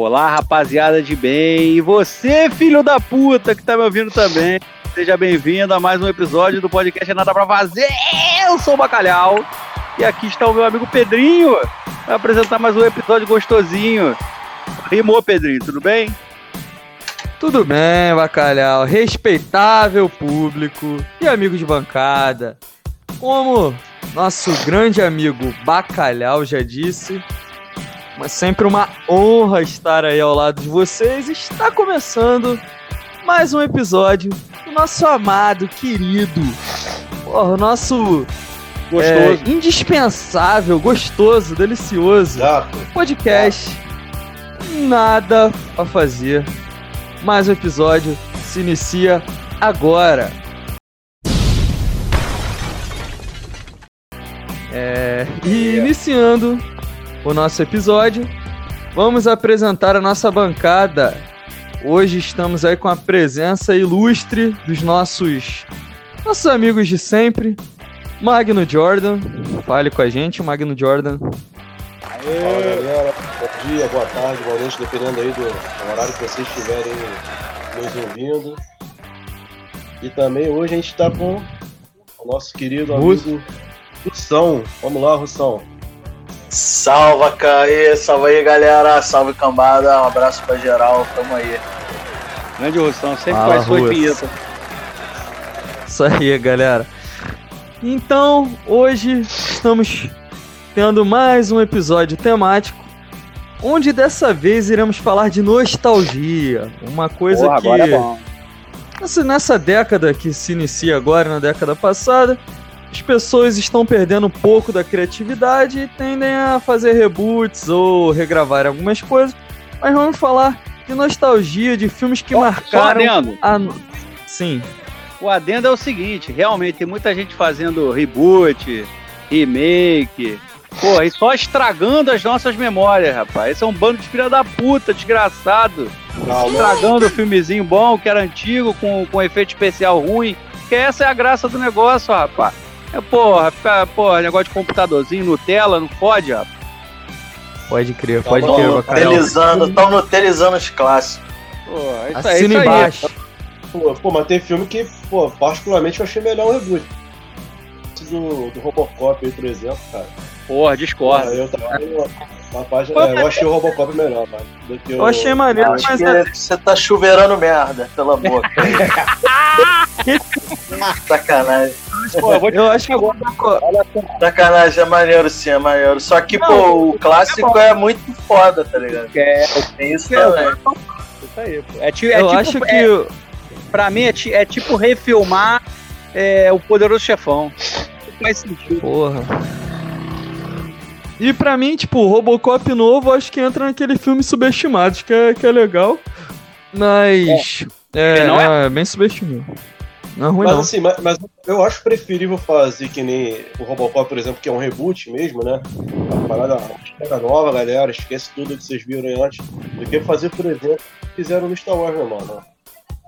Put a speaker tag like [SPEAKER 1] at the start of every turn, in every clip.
[SPEAKER 1] Olá, rapaziada de bem. E você, filho da puta, que tá me ouvindo também. Seja bem-vindo a mais um episódio do podcast é Nada Pra Fazer. Eu sou o Bacalhau. E aqui está o meu amigo Pedrinho. Vai apresentar mais um episódio gostosinho. Rimou, Pedrinho, tudo bem?
[SPEAKER 2] Tudo bem, Bacalhau. Respeitável público e amigo de bancada. Como nosso grande amigo Bacalhau já disse, mas sempre uma honra estar aí ao lado de vocês. Está começando mais um episódio do nosso amado, querido, porra, o nosso
[SPEAKER 1] Gostoso.
[SPEAKER 2] é, indispensável, gostoso, delicioso
[SPEAKER 3] Exato.
[SPEAKER 2] podcast. Nada a fazer. Mais um episódio se inicia agora. É, e iniciando o nosso episódio, vamos apresentar a nossa bancada. Hoje estamos aí com a presença ilustre dos nossos nossos amigos de sempre. Magno Jordan, fale com a gente, Magno Jordan.
[SPEAKER 3] Fala galera, bom dia, boa tarde, boa noite, dependendo aí do horário que vocês estiverem nos ouvindo. E também hoje a gente está com o nosso querido
[SPEAKER 2] Russo.
[SPEAKER 3] amigo Russão. Vamos lá, Russão.
[SPEAKER 4] Salva, Caê, salva aí, galera. Salve, cambada. Um abraço pra geral. Tamo aí.
[SPEAKER 1] Grande Russão, sempre
[SPEAKER 2] Fala,
[SPEAKER 1] faz sua vinheta.
[SPEAKER 2] Isso aí, galera. Então, hoje estamos tendo mais um episódio temático, onde dessa vez iremos falar de nostalgia, uma coisa
[SPEAKER 1] Porra,
[SPEAKER 2] que
[SPEAKER 1] agora é bom.
[SPEAKER 2] nessa, nessa década que se inicia agora, na década passada, as pessoas estão perdendo um pouco da criatividade e tendem a fazer reboots ou regravar algumas coisas. Mas vamos falar de nostalgia, de filmes que
[SPEAKER 1] só
[SPEAKER 2] marcaram a. Sim.
[SPEAKER 1] O adendo é o seguinte, realmente tem muita gente fazendo reboot, remake, porra, e só estragando as nossas memórias, rapaz. Esse é um bando de filha da puta, desgraçado.
[SPEAKER 3] Calma.
[SPEAKER 1] Estragando o filmezinho bom, que era antigo, com, com efeito especial ruim. Que essa é a graça do negócio, rapaz. É, porra, porra, negócio de computadorzinho, Nutella, não fode, rapaz.
[SPEAKER 2] Pode crer,
[SPEAKER 3] Calma,
[SPEAKER 2] pode crer,
[SPEAKER 3] calma.
[SPEAKER 2] Bacalhau.
[SPEAKER 4] Nutelizando, tão nutelizando os clássicos.
[SPEAKER 1] Porra, é isso aí,
[SPEAKER 2] Assina
[SPEAKER 1] isso aí.
[SPEAKER 2] embaixo.
[SPEAKER 3] Pô, pô, mas tem filme que, pô, particularmente eu achei melhor o reboot. Esse Do, do Robocop aí, por exemplo, cara.
[SPEAKER 1] Porra, discordo.
[SPEAKER 3] Eu, tava uma página, é, eu achei o Robocop melhor, mano. Do que o,
[SPEAKER 2] Eu achei maneiro,
[SPEAKER 4] Acho
[SPEAKER 2] mas é-
[SPEAKER 4] você tá chuveirando merda pela boca. Sacanagem.
[SPEAKER 1] Pô, eu vou te
[SPEAKER 2] eu acho que o
[SPEAKER 4] Sacanagem, é maneiro sim, é maneiro. Só que, pô, o clássico é muito foda, tá ligado?
[SPEAKER 1] É,
[SPEAKER 4] Tem isso também.
[SPEAKER 1] isso aí, pô. É, é
[SPEAKER 2] eu
[SPEAKER 1] tipo,
[SPEAKER 2] acho
[SPEAKER 1] é-
[SPEAKER 2] que
[SPEAKER 1] Pra mim é, é tipo refilmar é, o Poderoso Chefão. Não faz sentido.
[SPEAKER 2] porra. E pra mim, tipo, o Robocop novo, acho que entra naquele filme subestimados, que é, que é legal. Mas. É,
[SPEAKER 1] Não
[SPEAKER 2] é bem subestimado. Não é ruim,
[SPEAKER 3] Mas
[SPEAKER 2] não.
[SPEAKER 3] assim, mas, mas eu acho preferível fazer que nem o Robocop, por exemplo, que é um reboot mesmo, né? Uma parada uma nova, galera, esquece tudo que vocês viram antes, do que fazer, por exemplo, o que fizeram no Star Wars, meu mano.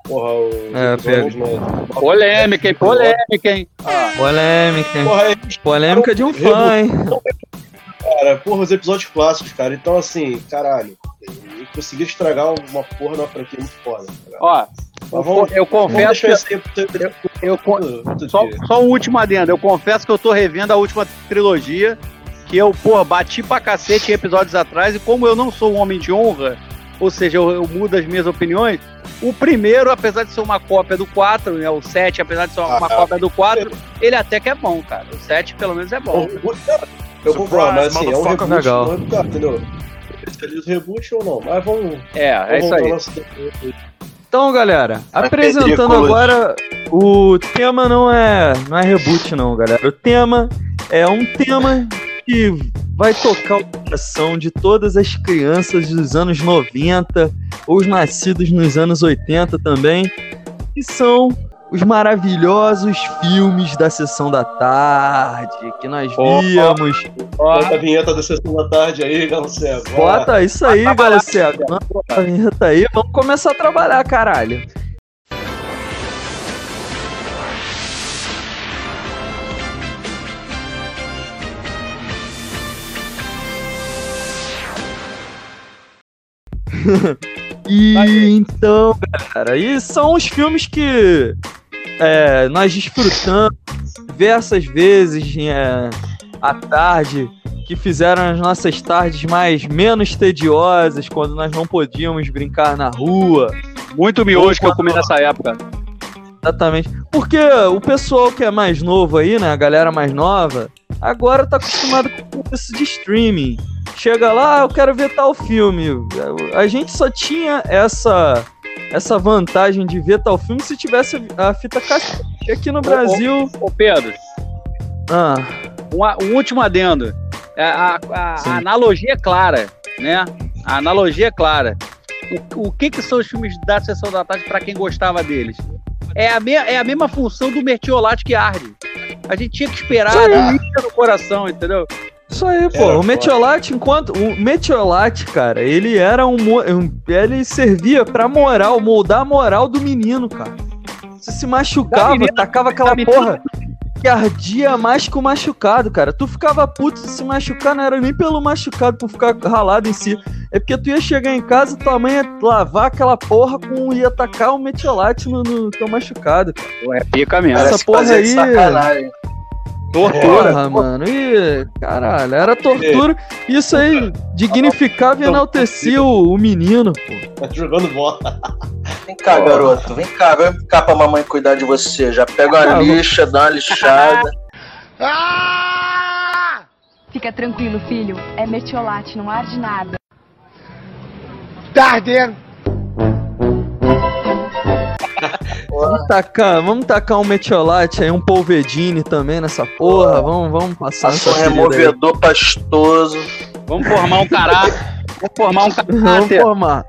[SPEAKER 3] Porra, o.
[SPEAKER 2] É,
[SPEAKER 3] episódios, né?
[SPEAKER 1] Polêmica, hein? Polêmica, hein? Ah,
[SPEAKER 2] Polêmica, hein?
[SPEAKER 3] Porra, é,
[SPEAKER 2] Polêmica de um fã, hein?
[SPEAKER 3] cara, porra, os episódios clássicos, cara. Então, assim, caralho, conseguir estragar uma porra na franquia muito foda. Cara.
[SPEAKER 1] ó,
[SPEAKER 3] vamos,
[SPEAKER 1] eu confesso
[SPEAKER 3] isso
[SPEAKER 1] Eu,
[SPEAKER 3] outro- outro
[SPEAKER 1] só, só um último adendo. Eu confesso que eu tô revendo a última trilogia. Que eu, pô, bati pra cacete em episódios atrás. E como eu não sou um homem de honra, ou seja, eu, eu mudo as minhas opiniões. O primeiro, apesar de ser uma cópia do 4, né? O 7, apesar de ser uma,
[SPEAKER 3] Ah,
[SPEAKER 1] cópia do 4, ele até que é bom, cara. O 7 pelo menos é
[SPEAKER 3] É
[SPEAKER 1] bom.
[SPEAKER 3] Eu concordo, mas assim, é um reboot,
[SPEAKER 2] legal.
[SPEAKER 3] não é, cara, entendeu? Especialista reboot ou não? Mas vamos.
[SPEAKER 1] É, é
[SPEAKER 3] vamos
[SPEAKER 1] isso
[SPEAKER 3] voltar ao
[SPEAKER 1] aí.
[SPEAKER 3] nosso-
[SPEAKER 2] Então, galera, apresentando agora, o tema não é, não é reboot, não, galera. O tema é um tema que vai tocar o coração de todas as crianças dos anos 90, ou os nascidos nos anos 80 também, que são os maravilhosos filmes da sessão da tarde, que nós
[SPEAKER 1] Ó,
[SPEAKER 2] víamos.
[SPEAKER 3] Bota a vinheta da sessão da tarde aí, Galcego.
[SPEAKER 2] Bota isso aí, galera. Bota a vinheta aí, vamos começar a trabalhar, caralho. e então, cara, e são os filmes que é, nós desfrutamos diversas vezes é, à tarde, que fizeram as nossas tardes mais menos tediosas, quando nós não podíamos brincar na rua.
[SPEAKER 1] Muito miojo que eu comi nessa época.
[SPEAKER 2] Exatamente. Porque o pessoal que é mais novo aí, né? A galera mais nova, agora tá acostumado com isso de streaming. Chega lá, "Ah, eu quero ver tal filme. A gente só tinha essa essa vantagem de ver tal filme se tivesse a fita cassete. Aqui no Brasil.
[SPEAKER 1] Ô Pedro,
[SPEAKER 2] Ah,
[SPEAKER 1] um, a- um último adendo. É, A, a- a analogia é clara, né? A analogia é clara. O, o que, que são os filmes da Sessão da Tarde para quem gostava deles? É a, me, é a mesma função do Mertiolate que arde. A gente tinha que esperar doía no coração, entendeu?
[SPEAKER 2] Isso aí, pô.
[SPEAKER 3] Era
[SPEAKER 2] o Metiolate, enquanto. O Metiolate, cara, ele era um, um. Ele servia pra moral, moldar a moral do menino, cara. Você se machucava,
[SPEAKER 1] menina-
[SPEAKER 2] tacava aquela porra que ardia mais que o machucado, cara. Tu ficava puto de se machucar, não era nem pelo machucado por ficar ralado em si. É porque tu ia chegar em casa, tua mãe ia lavar aquela porra com. ia tacar o metiolate no, no teu machucado. cara.
[SPEAKER 1] Pô, É pica mesmo.
[SPEAKER 2] Essa
[SPEAKER 4] Parece
[SPEAKER 2] porra aí-
[SPEAKER 4] sacanagem.
[SPEAKER 1] Tortura.
[SPEAKER 2] Porra, mano. E, caralho, era tortura. Isso aí dignificava e enaltecia o, o menino, pô.
[SPEAKER 3] Tá jogando bola.
[SPEAKER 4] Vem cá, garoto. Vem cá, vem cá pra mamãe cuidar de você. Já pega uma
[SPEAKER 2] Ah,
[SPEAKER 4] lixa, dá uma lixada.
[SPEAKER 5] Fica tranquilo, filho. É metiolate, não arde nada.
[SPEAKER 2] Vamos tacar, vamos tacar um metiolate aí, um polvedine também nessa porra. Vamos, vamos passar
[SPEAKER 4] Passa um
[SPEAKER 2] ferida aí.
[SPEAKER 4] removedor pastoso.
[SPEAKER 1] Vamos formar um caráter. Vamos formar um
[SPEAKER 2] Vamos
[SPEAKER 1] caráter.
[SPEAKER 2] formar.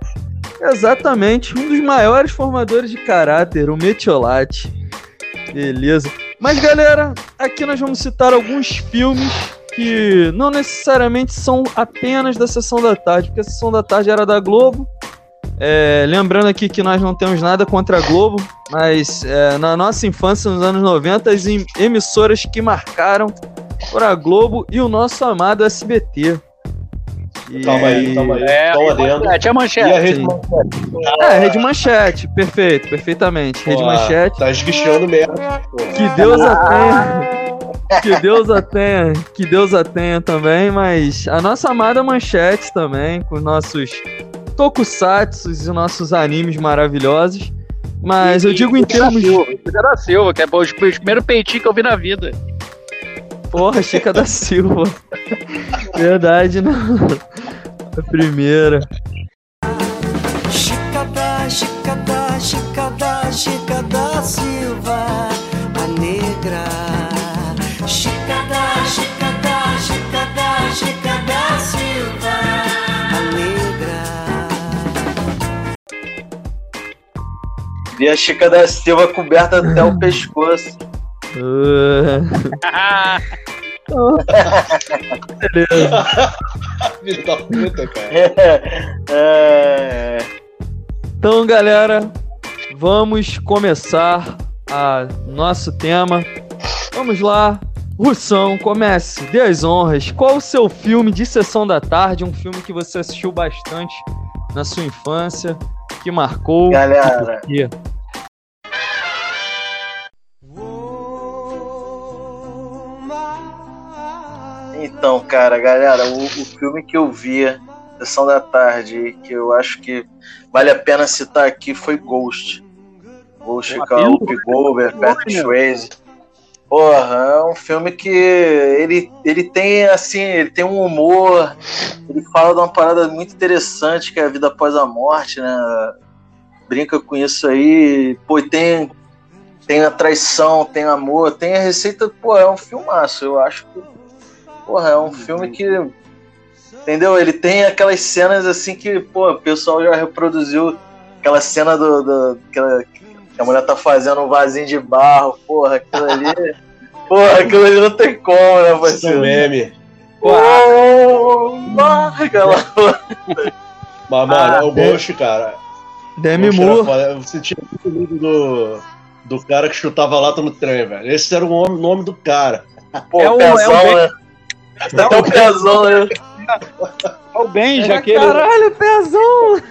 [SPEAKER 2] Exatamente, um dos maiores formadores de caráter, o Metiolate. Beleza. Mas galera, aqui nós vamos citar alguns filmes que não necessariamente são apenas da Sessão da Tarde, porque a Sessão da Tarde era da Globo. É, lembrando aqui que nós não temos nada contra a Globo, mas é, na nossa infância, nos anos 90, as em- emissoras que marcaram foram a Globo e o nosso amado SBT. E-
[SPEAKER 3] Calma aí, calma aí.
[SPEAKER 1] É,
[SPEAKER 3] adendo.
[SPEAKER 1] manchete, é
[SPEAKER 3] E
[SPEAKER 1] manchete.
[SPEAKER 3] a rede
[SPEAKER 2] Sim.
[SPEAKER 3] Manchete?
[SPEAKER 2] É, Rede Manchete, perfeito, perfeitamente. Rede
[SPEAKER 3] Pô,
[SPEAKER 2] Manchete.
[SPEAKER 3] Tá esguichando pô.
[SPEAKER 2] Que Deus a tenha. Que Deus a tenha. Que Deus a tenha também, mas a nossa amada Manchete também, com os nossos tokusatsus e nossos animes maravilhosos. Mas eu digo em termos.
[SPEAKER 1] Chica da Silva, que é o primeiro peitinho que eu vi na vida.
[SPEAKER 2] Porra, Chica da Silva. Verdade, não. A primeira.
[SPEAKER 6] Chica da, Chica da, Chica da, Chica da Silva,
[SPEAKER 4] Vi a Chica da Silva coberta até o pescoço.
[SPEAKER 2] Beleza.
[SPEAKER 3] Filho da puta, cara.
[SPEAKER 4] É,
[SPEAKER 2] Então, galera, vamos começar a nosso tema. Vamos lá. Russão, comece. Dê as honras. Qual o seu filme de sessão da tarde? Um filme que você assistiu bastante na sua infância, que marcou.
[SPEAKER 4] Galera.
[SPEAKER 2] E
[SPEAKER 4] Então, cara, galera, o, o filme que eu vi, Sessão da Tarde, que eu acho que vale a pena citar aqui foi Ghost. Ghost com a? Whoopi Goldberg, Patrick. Swayze. Porra, é um filme que ele, ele tem, assim, ele tem um humor, ele fala de uma parada muito interessante que é a vida após a morte, né? Brinca com isso aí, pô, tem, tem a traição, tem amor, tem a receita, pô, é um filmaço, eu acho que Porra, é um filme que. Entendeu? Ele tem aquelas cenas assim que, pô, o pessoal já reproduziu aquela cena do. do aquela, que a mulher tá fazendo um vasinho de barro, porra, aquilo ali. porra, aquilo ali não tem como, né,
[SPEAKER 3] é um
[SPEAKER 4] parceiro?
[SPEAKER 3] meme.
[SPEAKER 4] Pô, larga lá.
[SPEAKER 3] Mas, mano,
[SPEAKER 1] Ah,
[SPEAKER 3] o Ghost, cara.
[SPEAKER 2] Demi Moore.
[SPEAKER 3] foda. Eu sentia muito medo do, do cara que chutava lata no trem, velho. Esse era o nome, nome do cara.
[SPEAKER 4] Pô,
[SPEAKER 1] É o-
[SPEAKER 4] pezão,
[SPEAKER 1] é o-
[SPEAKER 4] né? Até o pezão, né?
[SPEAKER 1] É o Benja,
[SPEAKER 2] É,
[SPEAKER 1] aquele.
[SPEAKER 2] caralho, pezão!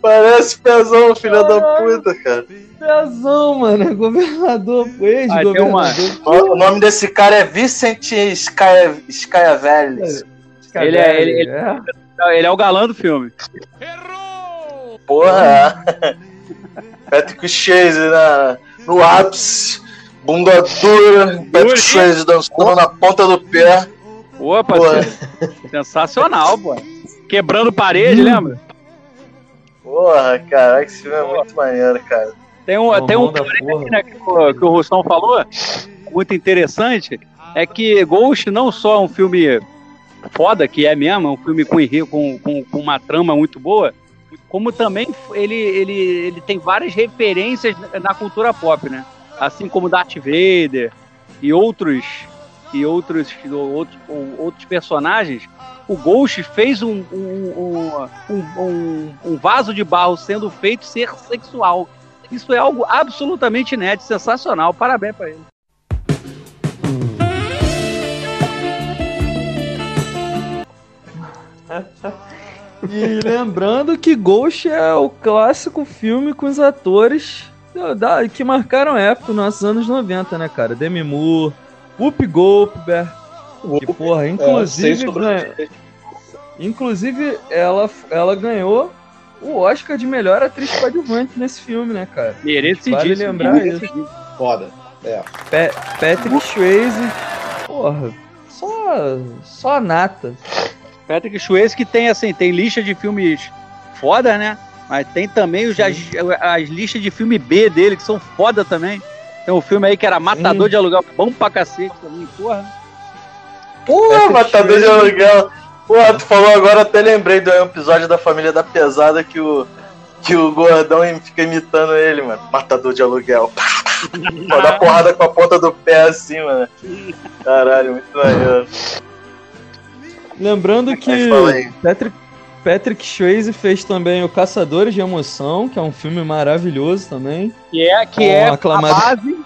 [SPEAKER 4] Parece pezão, filha da puta, cara.
[SPEAKER 2] Pezão, mano. É governador, ex-governador.
[SPEAKER 4] O nome desse cara é Vicente Scaia-.
[SPEAKER 1] Ele é- ele- ele-
[SPEAKER 2] É.
[SPEAKER 1] Ele é o galã do filme.
[SPEAKER 4] Porra. Patrick Swayze na, no ápice. Bunda dura. Patrick Swayze dançando na ponta do pé.
[SPEAKER 1] Opa, sensacional, pô. Quebrando parede, lembra?
[SPEAKER 4] Porra, caraca, esse filme é muito maneiro, cara.
[SPEAKER 1] Tem um, tem um né, que, o, que o Rustão falou, muito interessante, é que Ghost não só é um filme foda, que é mesmo, é um filme com, com, com, com uma trama muito boa, como também ele, ele, ele tem várias referências na cultura pop, né? Assim como Darth Vader e outros e outros, outros, outros personagens, o Ghost fez um, um, um, um, vaso de barro sendo feito ser sexual. Isso é algo absolutamente inédito, sensacional. Parabéns pra ele.
[SPEAKER 2] E lembrando que Ghost é o clássico filme com os atores que marcaram a época nos nossos anos 90, né, cara? Demi Moore, Whoopi Goldberg, que porra,
[SPEAKER 3] É,
[SPEAKER 2] inclusive, ganha- inclusive ela, ela ganhou o Oscar de melhor atriz coadjuvante nesse filme, né, cara?
[SPEAKER 1] Merecidíssimo.
[SPEAKER 2] Vale lembrar isso.
[SPEAKER 3] Foda. É.
[SPEAKER 2] Pa- Patrick Swayze, porra, só, só nata.
[SPEAKER 1] Patrick Swayze que tem assim, tem lista de filmes foda, né? Mas tem também os, as, as listas de filme B dele que são foda também. Tem um filme aí que era Matador
[SPEAKER 2] Sim.
[SPEAKER 1] de Aluguel, bom pra cacete também, porra.
[SPEAKER 4] Porra, matador de aluguel. Porra, tu falou agora, até lembrei do episódio da Família da Pesada que o, que o gordão fica imitando ele, mano. Matador de aluguel. Pô, dá porrada com a ponta do pé assim, mano. Caralho, muito maneiro.
[SPEAKER 2] Lembrando que. Patrick, Patrick Swayze fez também o Caçadores de Emoção, que é um filme maravilhoso também.
[SPEAKER 1] Que é, que é a base.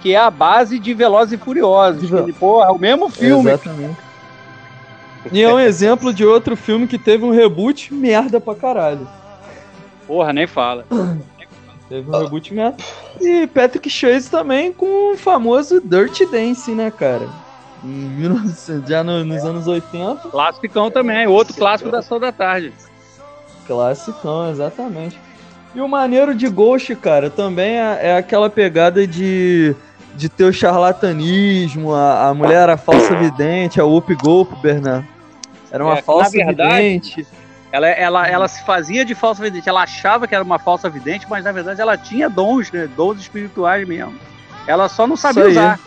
[SPEAKER 1] Que é a base de Velozes e Furiosos.
[SPEAKER 2] De
[SPEAKER 1] Que, porra, é o mesmo filme.
[SPEAKER 2] Exatamente. E é um exemplo de outro filme que teve um reboot merda pra caralho.
[SPEAKER 1] Porra, nem fala.
[SPEAKER 2] Teve um reboot merda. E Patrick Swayze também com o famoso Dirty Dancing, né, cara? Em 1900, já no- nos anos 80.
[SPEAKER 1] Classicão também, outro clássico da Sessão da Tarde.
[SPEAKER 2] Classicão, exatamente. E o maneiro de Ghost, cara, também é, é aquela pegada de, de ter o charlatanismo, a, a mulher era falsa vidente, a Whoopi Goldberg, né? Era uma
[SPEAKER 1] É,
[SPEAKER 2] falsa
[SPEAKER 1] verdade,
[SPEAKER 2] vidente.
[SPEAKER 1] Ela, ela, ela se fazia de falsa vidente, ela achava que era uma falsa vidente, mas na verdade ela tinha dons, né? Dons espirituais mesmo. Ela só não sabia usar.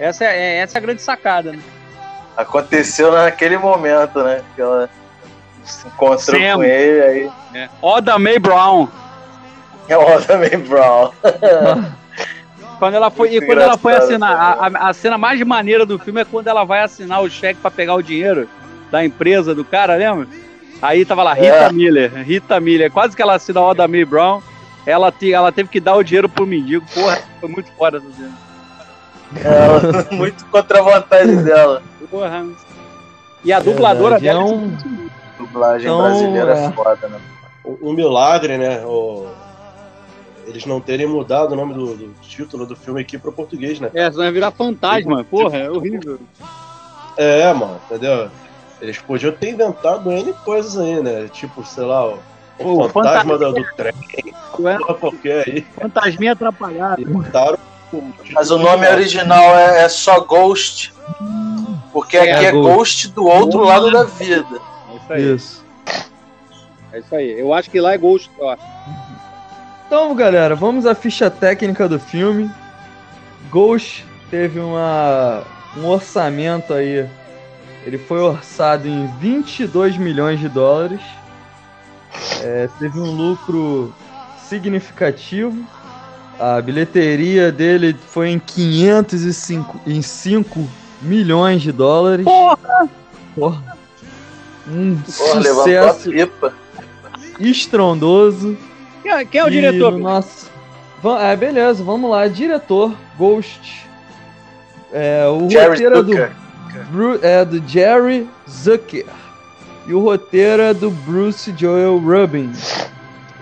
[SPEAKER 1] Essa é, é- essa é a grande sacada, né?
[SPEAKER 4] Aconteceu naquele momento, né? Que ela se encontrou
[SPEAKER 1] Sam.
[SPEAKER 4] com ele, aí.
[SPEAKER 1] É. Oda May Brown.
[SPEAKER 4] É o também Brown.
[SPEAKER 1] Quando ela foi, e quando ela foi assinar, a, a- a cena mais maneira do filme é quando ela vai assinar o cheque pra pegar o dinheiro da empresa do cara, lembra? Aí tava lá, Rita
[SPEAKER 4] É.
[SPEAKER 1] Miller, Rita Miller, quase que ela assina a Oda May Brown. Ela, te- ela teve que dar o dinheiro pro mendigo, porra, foi muito foda essa cena.
[SPEAKER 4] Ela, muito contra a vontade dela.
[SPEAKER 1] Porra. E a dubladora
[SPEAKER 2] Verdade,
[SPEAKER 1] dela
[SPEAKER 2] é um-
[SPEAKER 4] Dublagem
[SPEAKER 2] Então,
[SPEAKER 4] brasileira é
[SPEAKER 2] é.
[SPEAKER 4] foda, né?
[SPEAKER 3] Um, um milagre, né? O- Eles não terem mudado o nome do, do título do filme aqui para português, né?
[SPEAKER 1] É, senão vai virar fantasma, porra, é horrível.
[SPEAKER 3] É, mano, entendeu? Eles podiam ter inventado N coisas aí, né? Tipo, sei lá, o, o fantasma
[SPEAKER 1] fanta-
[SPEAKER 3] do, do trem, porra qualquer aí.
[SPEAKER 1] fantasminha atrapalhado.
[SPEAKER 3] Botaram o
[SPEAKER 4] Mas o nome original é, é só Ghost. Porque
[SPEAKER 1] É,
[SPEAKER 4] aqui é
[SPEAKER 2] Ghost.
[SPEAKER 4] Ghost do outro lado da vida.
[SPEAKER 1] É isso aí,
[SPEAKER 2] Isso.
[SPEAKER 1] é isso aí. Eu acho que lá é Ghost, ó.
[SPEAKER 2] Então, galera, vamos à ficha técnica do filme. Ghost teve uma, um orçamento aí. Ele foi orçado em 22 milhões de dólares. É, teve um lucro significativo. A bilheteria dele foi em 505 em 5 milhões de dólares.
[SPEAKER 1] Porra!
[SPEAKER 2] Porra. Um
[SPEAKER 4] Porra,
[SPEAKER 2] sucesso estrondoso.
[SPEAKER 1] Quem é, quem é o
[SPEAKER 2] E
[SPEAKER 1] diretor?
[SPEAKER 2] no nosso... Va- É, beleza, vamos lá. Diretor, Ghost. É, o
[SPEAKER 4] Jerry
[SPEAKER 2] roteiro é do. Bru- é do Jerry Zucker. E o roteiro é do Bruce Joel Rubin.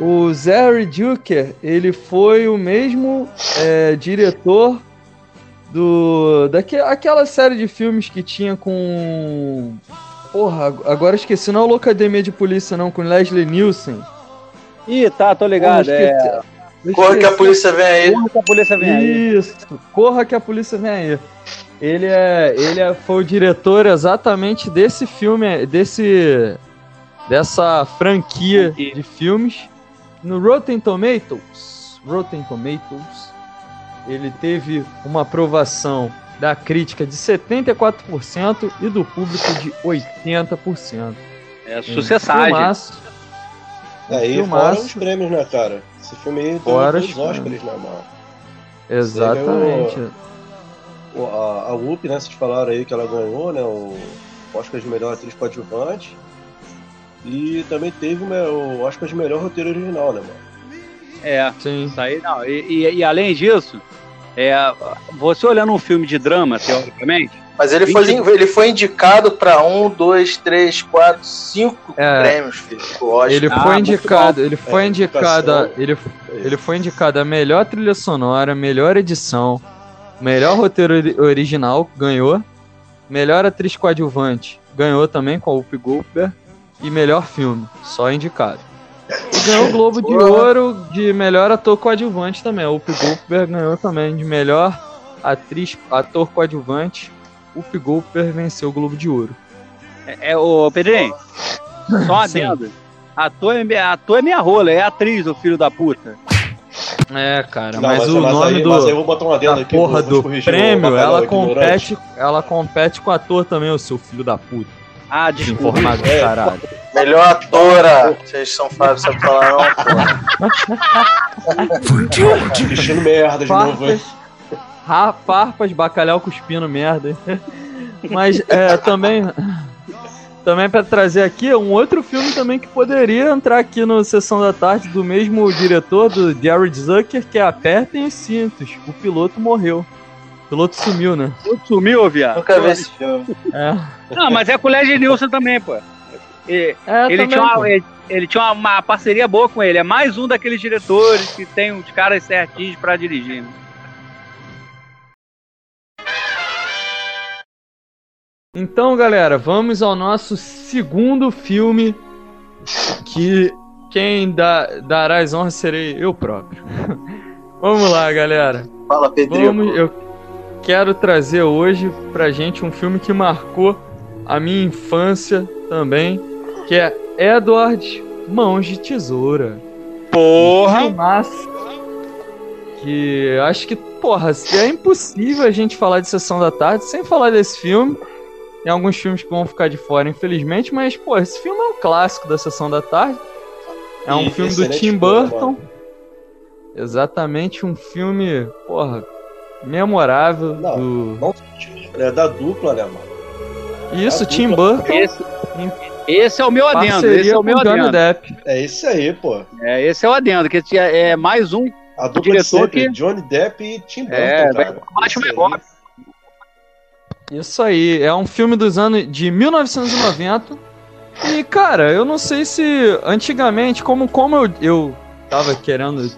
[SPEAKER 2] O Jerry Zucker, ele foi o mesmo é, diretor do daquela série de filmes que tinha com Porra, agora esqueci, não é o Loucademia de Polícia não, com Leslie Nielsen.
[SPEAKER 1] Ih, tá, tô ligado.
[SPEAKER 2] Porra,
[SPEAKER 1] é.
[SPEAKER 4] Corra que a polícia vem aí.
[SPEAKER 1] Porra que a polícia vem aí.
[SPEAKER 2] Isso, corra que a polícia vem aí. Ele é, ele é, foi o diretor exatamente desse filme, desse dessa franquia
[SPEAKER 1] Franquia.
[SPEAKER 2] de filmes no Rotten Tomatoes. Rotten Tomatoes. Ele teve uma aprovação da crítica de 74% e do público de 80%.
[SPEAKER 1] É sucessagem.
[SPEAKER 2] Filmaço.
[SPEAKER 3] Aí
[SPEAKER 2] Filmaço.
[SPEAKER 3] fora os prêmios, né, cara? Esse filme aí deu
[SPEAKER 2] Fora os
[SPEAKER 3] Oscars,
[SPEAKER 2] prêmios.
[SPEAKER 3] né, mano?
[SPEAKER 2] Exatamente.
[SPEAKER 3] O- A, a Whoopi, né, vocês falaram aí que ela ganhou, né, o Oscar de melhor atriz coadjuvante. E também teve né, o Oscar de melhor roteiro original, né, mano?
[SPEAKER 1] É.
[SPEAKER 2] Sim.
[SPEAKER 1] Isso aí não. E, e- e além disso, é, você olhando um filme de drama, teoricamente,
[SPEAKER 4] Mas ele foi, ele foi indicado pra um, dois, três, quatro, cinco
[SPEAKER 2] É.
[SPEAKER 4] prêmios, filho.
[SPEAKER 2] Ele
[SPEAKER 1] Ah,
[SPEAKER 2] foi
[SPEAKER 1] muito
[SPEAKER 2] indicado, ele foi
[SPEAKER 3] É,
[SPEAKER 2] indicado, ele, ele foi indicado a melhor trilha sonora, melhor edição, melhor roteiro ori- original, ganhou. Melhor atriz coadjuvante, ganhou também com a Whoopi Goldberg. E melhor filme, só indicado. E ganhou o Globo de. Ouro de melhor ator coadjuvante também. A Whoopi Goldberg ganhou também de melhor atriz, ator coadjuvante. Whoopi Goldberg venceu o Globo de Ouro.
[SPEAKER 1] é, é o Pedrinho, só um
[SPEAKER 2] Sim.
[SPEAKER 1] adendo. Ator é, minha- ator é minha rola, é atriz, o filho da puta.
[SPEAKER 2] É, cara,
[SPEAKER 3] Não,
[SPEAKER 2] mas, o
[SPEAKER 3] mas
[SPEAKER 2] nome
[SPEAKER 3] aí,
[SPEAKER 2] do
[SPEAKER 3] Mas aí eu vou botar um
[SPEAKER 2] da
[SPEAKER 3] aqui.
[SPEAKER 2] porra do
[SPEAKER 3] o
[SPEAKER 2] prêmio, ela
[SPEAKER 3] ignorante.
[SPEAKER 2] compete, ela compete com o ator também, o seu filho da puta.
[SPEAKER 1] Ah.
[SPEAKER 2] Desinformado do
[SPEAKER 3] É.
[SPEAKER 2] caralho.
[SPEAKER 4] Melhor atora. Vocês são Fábio, sabe falar não, porra.
[SPEAKER 3] Vestindo merda de novo, hein?
[SPEAKER 2] Farpas, farpas, bacalhau cuspindo merda. Mas é, também, também para trazer aqui um outro filme também que poderia entrar aqui no Sessão da Tarde do mesmo diretor, do Jared Zucker, que é Apertem os Cintos. O piloto morreu. O piloto sumiu, né?
[SPEAKER 1] Tudo sumiu, viado.
[SPEAKER 4] Nunca vi esse filme.
[SPEAKER 2] É,
[SPEAKER 1] Não, mas é com o Leslie Nielsen também, pô. E-
[SPEAKER 2] é
[SPEAKER 1] ele,
[SPEAKER 2] também,
[SPEAKER 1] tinha uma,
[SPEAKER 2] pô.
[SPEAKER 1] ele, ele tinha uma, uma parceria boa com ele. É mais um daqueles diretores que tem uns caras certinhos pra dirigir. né?
[SPEAKER 2] Então, galera, vamos ao nosso segundo filme que quem dá, dará as honras serei eu próprio. vamos lá, galera.
[SPEAKER 4] Fala, Pedrinho.
[SPEAKER 2] Vamos, eu quero trazer hoje pra gente um filme que marcou a minha infância também, que é Edward Mãos de Tesoura.
[SPEAKER 1] Porra!
[SPEAKER 2] Filmaço. Que acho que, porra, é impossível a gente falar de Sessão da Tarde sem falar desse filme. Tem alguns filmes que vão ficar de fora, infelizmente, mas, pô, esse filme é um clássico da Sessão da Tarde. É um
[SPEAKER 3] E
[SPEAKER 2] filme do Tim Burton.
[SPEAKER 3] mano.
[SPEAKER 2] Exatamente, um filme, porra, memorável
[SPEAKER 3] Não,
[SPEAKER 2] do.
[SPEAKER 3] Não é da dupla, né, mano?
[SPEAKER 2] Isso,
[SPEAKER 3] a
[SPEAKER 2] Tim
[SPEAKER 3] dupla-
[SPEAKER 2] Burton,
[SPEAKER 1] Esse, esse é o meu adendo. Esse é o meu adendo.
[SPEAKER 2] Depp.
[SPEAKER 3] É isso aí, pô.
[SPEAKER 1] É, esse é o adendo, que tinha- é mais um.
[SPEAKER 3] A dupla de
[SPEAKER 1] Diretor
[SPEAKER 3] sempre,
[SPEAKER 1] que-
[SPEAKER 3] Johnny Depp e Tim Burton,
[SPEAKER 1] É,
[SPEAKER 3] cara. Isso aí.
[SPEAKER 1] Robin.
[SPEAKER 2] Isso aí, é um filme dos anos de 1990. E, cara, eu não sei se antigamente, como, como eu, eu tava querendo,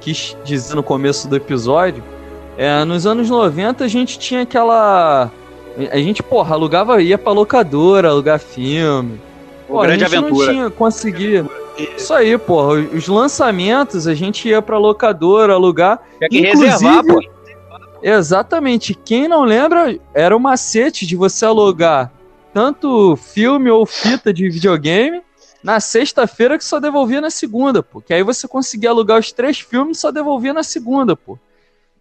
[SPEAKER 2] quis dizer no começo do episódio, é, nos anos 90 a gente tinha aquela. A gente, porra, alugava, ia pra locadora alugar filme. Pô,
[SPEAKER 1] Grande
[SPEAKER 2] a gente
[SPEAKER 1] Aventura.
[SPEAKER 2] não tinha conseguido. Isso aí, porra. Os lançamentos a gente ia pra locadora alugar.
[SPEAKER 1] Tinha que
[SPEAKER 2] Inclusive-
[SPEAKER 1] reservar, pô.
[SPEAKER 2] Exatamente. Quem não lembra, era o macete de você alugar tanto filme ou fita de videogame na sexta-feira que só devolvia na segunda, pô. Que aí você conseguia alugar os três filmes e só devolvia na segunda, pô.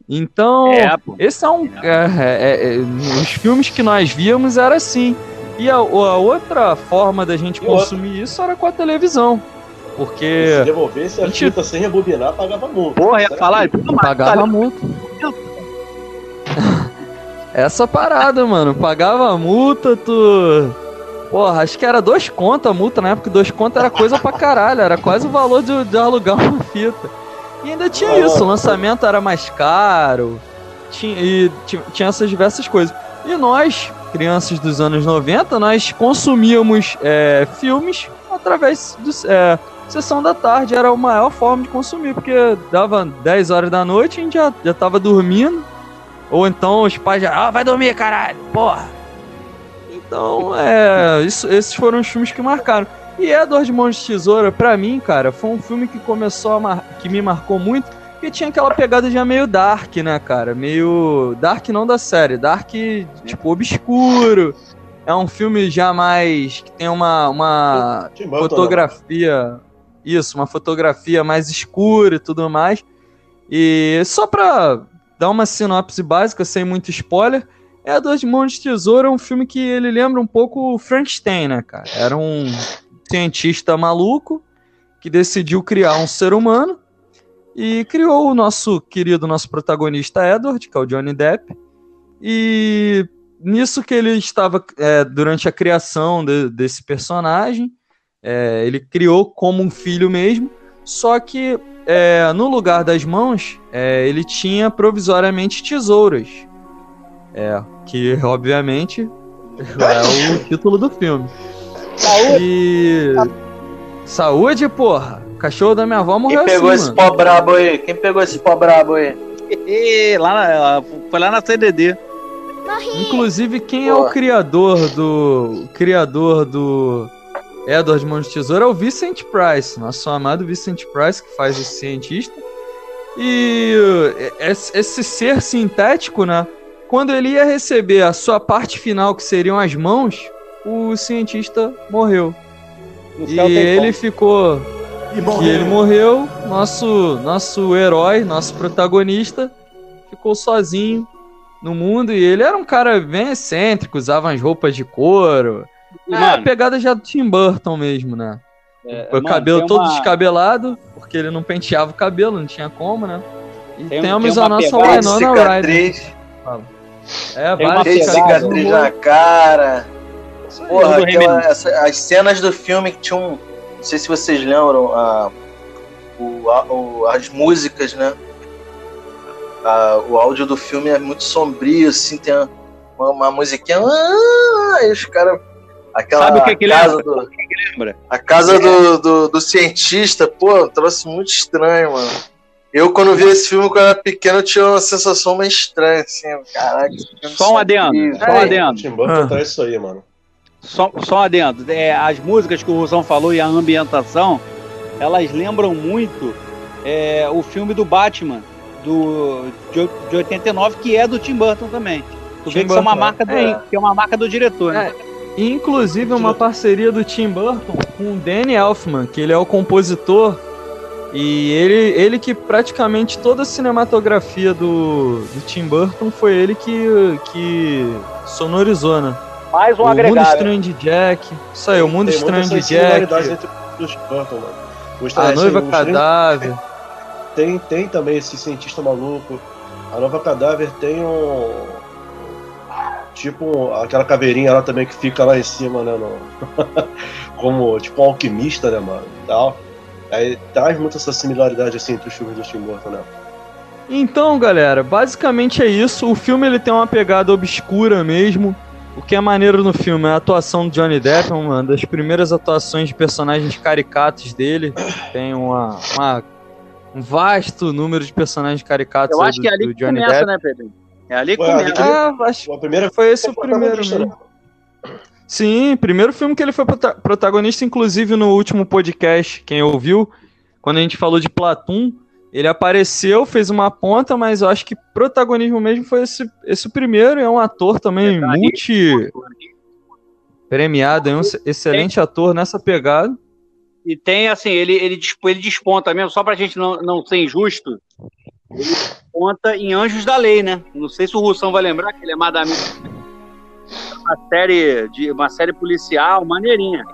[SPEAKER 2] Então,
[SPEAKER 1] É,
[SPEAKER 2] esse é um. é, é, é, os filmes que nós víamos era assim. E a, a outra forma da gente
[SPEAKER 3] E outra.
[SPEAKER 2] consumir isso era com a televisão.
[SPEAKER 3] Se
[SPEAKER 2] Porque
[SPEAKER 3] devolvesse a
[SPEAKER 2] Gente-
[SPEAKER 3] fita sem rebobinar, pagava multa.
[SPEAKER 1] Porra, ia falar.
[SPEAKER 3] que-
[SPEAKER 1] mas
[SPEAKER 2] pagava
[SPEAKER 1] tá-
[SPEAKER 2] multa. Essa parada, mano. Pagava multa, tu. Porra, acho que era dois conto a multa na época. Dois conto era coisa pra caralho. Era quase o valor de, de alugar uma fita. E ainda tinha
[SPEAKER 3] Ah,
[SPEAKER 2] isso. O lançamento era mais caro. Tinha, e ti- tinha essas diversas coisas. E nós, crianças dos anos 90, nós consumíamos é, filmes através do. É, Sessão da tarde era a maior forma de consumir, porque dava 10 horas da noite e a gente já, já tava dormindo. Ou então os pais já, ah, vai dormir, caralho, porra. Então, é, isso, esses foram os filmes que marcaram. E Edward Mãos de Tesoura, pra mim, cara, foi um filme que começou a mar... que me marcou muito, porque tinha aquela pegada já meio dark, né, cara? Meio dark não da série, dark tipo obscuro. É um filme já mais que tem uma, uma
[SPEAKER 3] Burton,
[SPEAKER 2] fotografia, isso, uma fotografia mais escura e tudo mais. E só pra dar uma sinopse básica, sem muito spoiler, é Dois Mãos de Tesouro é um filme que ele lembra um pouco o Frankenstein, né, cara? Era um cientista maluco que decidiu criar um ser humano e criou o nosso querido, nosso protagonista Edward, que é o Johnny Depp. E nisso que ele estava, é, durante a criação de- desse personagem, é, ele criou como um filho mesmo, só que é, no lugar das mãos, é, ele tinha provisoriamente tesouras. É, que obviamente é o título do filme. E. Saúde, porra! O cachorro da minha avó morreu
[SPEAKER 4] Quem pegou
[SPEAKER 2] assim,
[SPEAKER 4] esse
[SPEAKER 2] mano.
[SPEAKER 4] pó brabo aí? Quem pegou esse pó brabo aí?
[SPEAKER 1] Lá na- foi lá na CDD.
[SPEAKER 2] Inclusive, quem é o
[SPEAKER 4] Porra.
[SPEAKER 2] criador do. O criador do. Edward Mãos de Tesoura é o Vincent Price, nosso amado Vincent Price, que faz esse cientista. E esse esse ser sintético, né? Quando ele ia receber a sua parte final, que seriam as mãos, o cientista morreu.
[SPEAKER 1] No
[SPEAKER 2] E ele ficou. E ele morreu, nosso, nosso herói, nosso protagonista, ficou sozinho no mundo e ele era um cara bem excêntrico, usava as roupas de couro.
[SPEAKER 1] E,
[SPEAKER 2] É, a pegada já do Tim Burton mesmo, né?
[SPEAKER 1] é,
[SPEAKER 2] o
[SPEAKER 1] mano,
[SPEAKER 2] cabelo todo
[SPEAKER 1] uma-
[SPEAKER 2] descabelado, porque ele não penteava o cabelo, não tinha como, né? E
[SPEAKER 1] Tem-
[SPEAKER 2] temos
[SPEAKER 1] tem
[SPEAKER 2] a
[SPEAKER 1] uma
[SPEAKER 2] nossa Winona Ryder.
[SPEAKER 4] Cicatriz,
[SPEAKER 2] É,
[SPEAKER 1] Tem uma
[SPEAKER 4] cicatriz na cara.
[SPEAKER 2] Isso.
[SPEAKER 4] Porra, aquela- essa- as cenas do filme que tinham. Não sei se vocês lembram, a, o, a- o- as músicas, né? A- o áudio do filme é muito sombrio, assim, tem uma, uma musiquinha. Ah, aí os caras. Aquela
[SPEAKER 1] Sabe o que que
[SPEAKER 4] casa
[SPEAKER 1] lembra?
[SPEAKER 4] do,
[SPEAKER 1] lembra?
[SPEAKER 4] A casa do, do, do cientista, pô, um troço muito estranho, mano. Eu, quando vi esse filme quando era pequeno, eu tinha uma sensação meio estranha, assim. Caraca,
[SPEAKER 1] Só um adendo, só um
[SPEAKER 2] É.
[SPEAKER 1] adendo.
[SPEAKER 3] Tim Burton
[SPEAKER 2] Ah.
[SPEAKER 3] traz isso aí, mano.
[SPEAKER 1] Só, só um adendo. É, as músicas que o Russão falou e a ambientação, elas lembram muito é, o filme do Batman, do, de, de 89, que é do Tim Burton também. Tu
[SPEAKER 2] Tim
[SPEAKER 1] vê que isso é uma
[SPEAKER 2] Burton,
[SPEAKER 1] marca do,
[SPEAKER 2] é.
[SPEAKER 1] que é uma marca do diretor, né?
[SPEAKER 2] E, Inclusive uma parceria do Tim Burton com o Danny Elfman, que ele é o compositor e ele, ele que praticamente toda a cinematografia do, do Tim Burton foi ele que, que sonorizou, né?
[SPEAKER 1] Mais um
[SPEAKER 2] o Mundo
[SPEAKER 1] agregado.
[SPEAKER 2] Estranho de Jack, isso aí, o Mundo
[SPEAKER 3] Tem
[SPEAKER 2] Estranho de Jack,
[SPEAKER 3] entre os Burton, mano.
[SPEAKER 2] A
[SPEAKER 3] Estranho-
[SPEAKER 2] Noiva
[SPEAKER 3] assim,
[SPEAKER 2] Cadáver,
[SPEAKER 3] Tem, tem também esse cientista maluco. A Nova Cadáver tem um. Tipo, aquela caveirinha lá também que fica lá em cima, né? no- Como, tipo, um alquimista, né, mano? e Tal. Aí traz muito essa similaridade assim entre os filmes do Tim Burton, né?
[SPEAKER 2] Então, galera, basicamente é isso. O filme ele tem uma pegada obscura mesmo. O que é maneiro no filme é a atuação do Johnny Depp, uma das primeiras atuações de personagens caricatos dele. Tem uma, uma- um vasto número de personagens caricatos
[SPEAKER 1] Eu acho
[SPEAKER 2] do,
[SPEAKER 1] que é ali
[SPEAKER 2] do
[SPEAKER 1] que
[SPEAKER 2] Johnny
[SPEAKER 1] começa,
[SPEAKER 2] Depp.
[SPEAKER 1] né, Pedro? É ali que
[SPEAKER 3] Ué,
[SPEAKER 1] começa.
[SPEAKER 2] É, acho
[SPEAKER 3] A primeira
[SPEAKER 2] que foi esse o primeiro mesmo.
[SPEAKER 3] né?
[SPEAKER 2] Sim, primeiro filme que ele foi prota- protagonista, inclusive no último podcast, quem ouviu, quando a gente falou de Platum, ele apareceu, fez uma ponta, mas eu acho que protagonismo mesmo foi esse, esse primeiro, e é um ator também
[SPEAKER 1] Verdade.
[SPEAKER 2] multi premiado, é um excelente ator nessa pegada.
[SPEAKER 1] E tem, assim, ele, ele, disp- ele desponta mesmo, só pra gente não, não ser injusto, ele desponta em Anjos da Lei, né? Não sei se o Russão vai lembrar que ele é Madame. Uma série, de, uma série policial, maneirinha.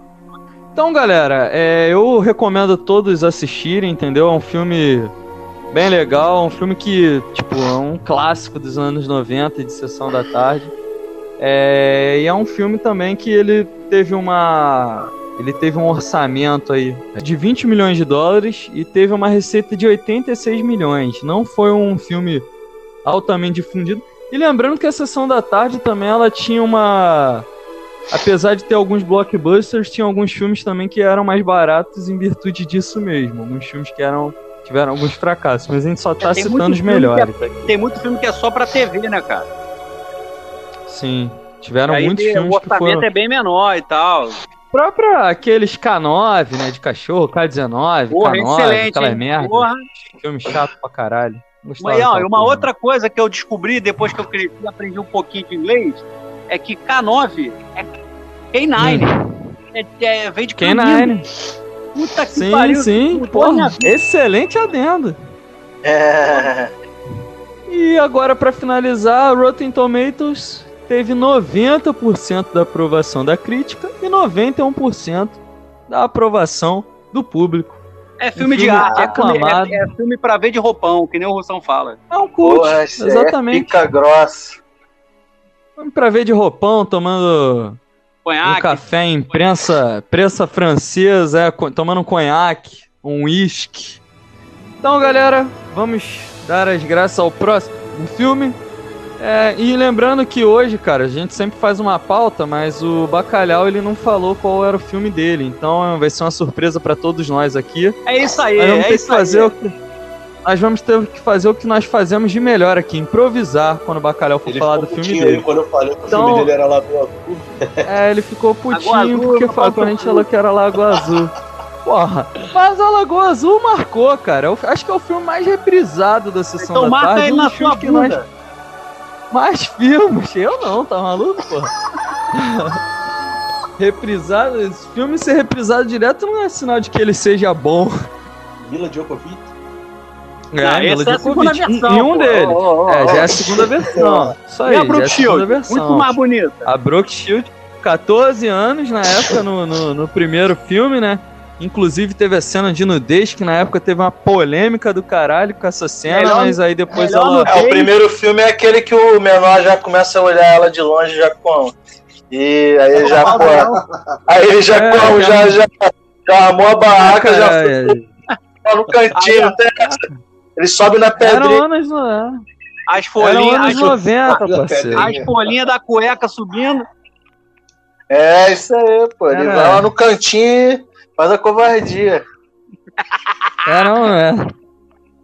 [SPEAKER 2] Então, galera, é, eu recomendo a todos assistirem, entendeu? É um filme bem legal, um filme que, tipo, é um clássico dos anos 90 de Sessão da Tarde. É, e é um filme também que ele teve uma. Ele teve um orçamento aí de 20 milhões de dólares e teve uma receita de 86 milhões. Não foi um filme altamente difundido. E lembrando que a sessão da tarde também ela tinha uma. Apesar de ter alguns blockbusters, tinha alguns filmes também que eram mais baratos em virtude disso mesmo. Alguns filmes que eram tiveram alguns fracassos, mas a gente só tá
[SPEAKER 1] Tem
[SPEAKER 2] citando os
[SPEAKER 1] filme
[SPEAKER 2] melhores.
[SPEAKER 1] que é- Tem muito filme que é só pra TV, né, cara?
[SPEAKER 2] Sim, tiveram
[SPEAKER 1] Aí
[SPEAKER 2] muitos
[SPEAKER 1] tem-
[SPEAKER 2] filmes
[SPEAKER 1] o
[SPEAKER 2] que
[SPEAKER 1] orçamento
[SPEAKER 2] foram.
[SPEAKER 1] é bem menor e tal.
[SPEAKER 2] Própria aqueles K9, né, de cachorro, K19,
[SPEAKER 1] Porra,
[SPEAKER 2] K9,
[SPEAKER 1] excelente,
[SPEAKER 2] aquela merda.
[SPEAKER 1] Porra.
[SPEAKER 2] Filme chato pra caralho. Gostava
[SPEAKER 1] Mas, ó, e uma
[SPEAKER 2] porra.
[SPEAKER 1] outra coisa que eu descobri depois que eu cresci e aprendi um pouquinho de inglês é que K9 é K9. É, é, vem de canino.
[SPEAKER 2] K9.
[SPEAKER 1] Puta que
[SPEAKER 2] Sim,
[SPEAKER 1] pariu.
[SPEAKER 2] sim,
[SPEAKER 1] minha
[SPEAKER 2] porra. Excelente adendo.
[SPEAKER 4] É.
[SPEAKER 2] E agora, pra finalizar, Rotten Tomatoes teve 90% da aprovação da crítica e 91% da aprovação do público.
[SPEAKER 1] É filme
[SPEAKER 2] Um
[SPEAKER 1] de
[SPEAKER 2] filme
[SPEAKER 1] arte, é filme,
[SPEAKER 2] aclamado.
[SPEAKER 1] é, é filme pra ver de roupão, que nem o Russão fala.
[SPEAKER 2] É um cult,
[SPEAKER 4] é
[SPEAKER 2] exatamente.
[SPEAKER 4] pica grossa.
[SPEAKER 2] Vamos pra ver de roupão, tomando um
[SPEAKER 1] Conhaque.
[SPEAKER 2] café em prensa, prensa francesa, é, tomando um conhaque, um uísque. Então, galera, vamos dar as graças ao próximo filme. É, e lembrando que hoje, cara, a gente sempre faz uma pauta, mas o Bacalhau ele não falou qual era o filme dele. Então vai ser uma surpresa pra todos nós aqui.
[SPEAKER 1] É isso aí, é isso
[SPEAKER 2] que fazer
[SPEAKER 1] aí.
[SPEAKER 2] o nós vamos ter que fazer o que nós fazemos de melhor aqui, improvisar quando o Bacalhau for
[SPEAKER 3] Ele
[SPEAKER 2] falar do filme
[SPEAKER 3] putinho
[SPEAKER 2] dele.
[SPEAKER 3] quando eu falei que o
[SPEAKER 2] Então-
[SPEAKER 3] filme dele era Lagoa Azul.
[SPEAKER 2] É, ele ficou putinho
[SPEAKER 1] Azul,
[SPEAKER 2] porque falou quando a gente falou que era Lagoa Azul. Porra, mas a Lagoa Azul marcou, cara. Eu acho que é o filme mais reprisado da sessão
[SPEAKER 1] Então
[SPEAKER 2] da
[SPEAKER 1] marca
[SPEAKER 2] tarde.
[SPEAKER 1] aí
[SPEAKER 2] um
[SPEAKER 1] na sua
[SPEAKER 2] que nós
[SPEAKER 1] bunda.
[SPEAKER 2] mais filmes. Eu não, tá maluco, porra? reprisado, esse filme ser reprisado direto não é sinal de que ele seja bom.
[SPEAKER 3] Vila Djokovic.
[SPEAKER 1] Não,
[SPEAKER 2] Mila
[SPEAKER 1] essa é a segunda
[SPEAKER 2] em-
[SPEAKER 1] versão,
[SPEAKER 2] Em um
[SPEAKER 1] pô.
[SPEAKER 2] deles.
[SPEAKER 4] Ó, ó, ó,
[SPEAKER 2] É, já é a segunda versão. Isso aí,
[SPEAKER 1] E a
[SPEAKER 2] já é
[SPEAKER 1] Brooke Shield?
[SPEAKER 2] versão.
[SPEAKER 1] Muito mais bonita.
[SPEAKER 2] A Brooke Shield, 14 anos na época, no, no, no primeiro filme, né? Inclusive teve a cena de nudez, que na época teve uma polêmica do caralho com essa cena,
[SPEAKER 1] Melhor-
[SPEAKER 2] mas aí depois ela.
[SPEAKER 4] É, o primeiro filme é aquele que o menor já começa a olhar ela de longe já com. E aí ele já, pô, aí ele já,
[SPEAKER 2] É,
[SPEAKER 4] com,
[SPEAKER 2] já-
[SPEAKER 4] já, já, já armou a barraca, já
[SPEAKER 2] Cara,
[SPEAKER 4] foi no cantinho, não tem essa. Ele sobe na
[SPEAKER 2] Eram
[SPEAKER 4] pedrinha.
[SPEAKER 2] anos, não
[SPEAKER 1] As
[SPEAKER 2] Eram
[SPEAKER 1] folhinhas,
[SPEAKER 2] anos
[SPEAKER 1] as,
[SPEAKER 2] 90, parceiro.
[SPEAKER 1] as folhinhas da cueca subindo.
[SPEAKER 4] É isso aí, pô. Ele
[SPEAKER 2] Era-
[SPEAKER 4] vai lá no cantinho e faz a covardia.
[SPEAKER 2] Eram, é.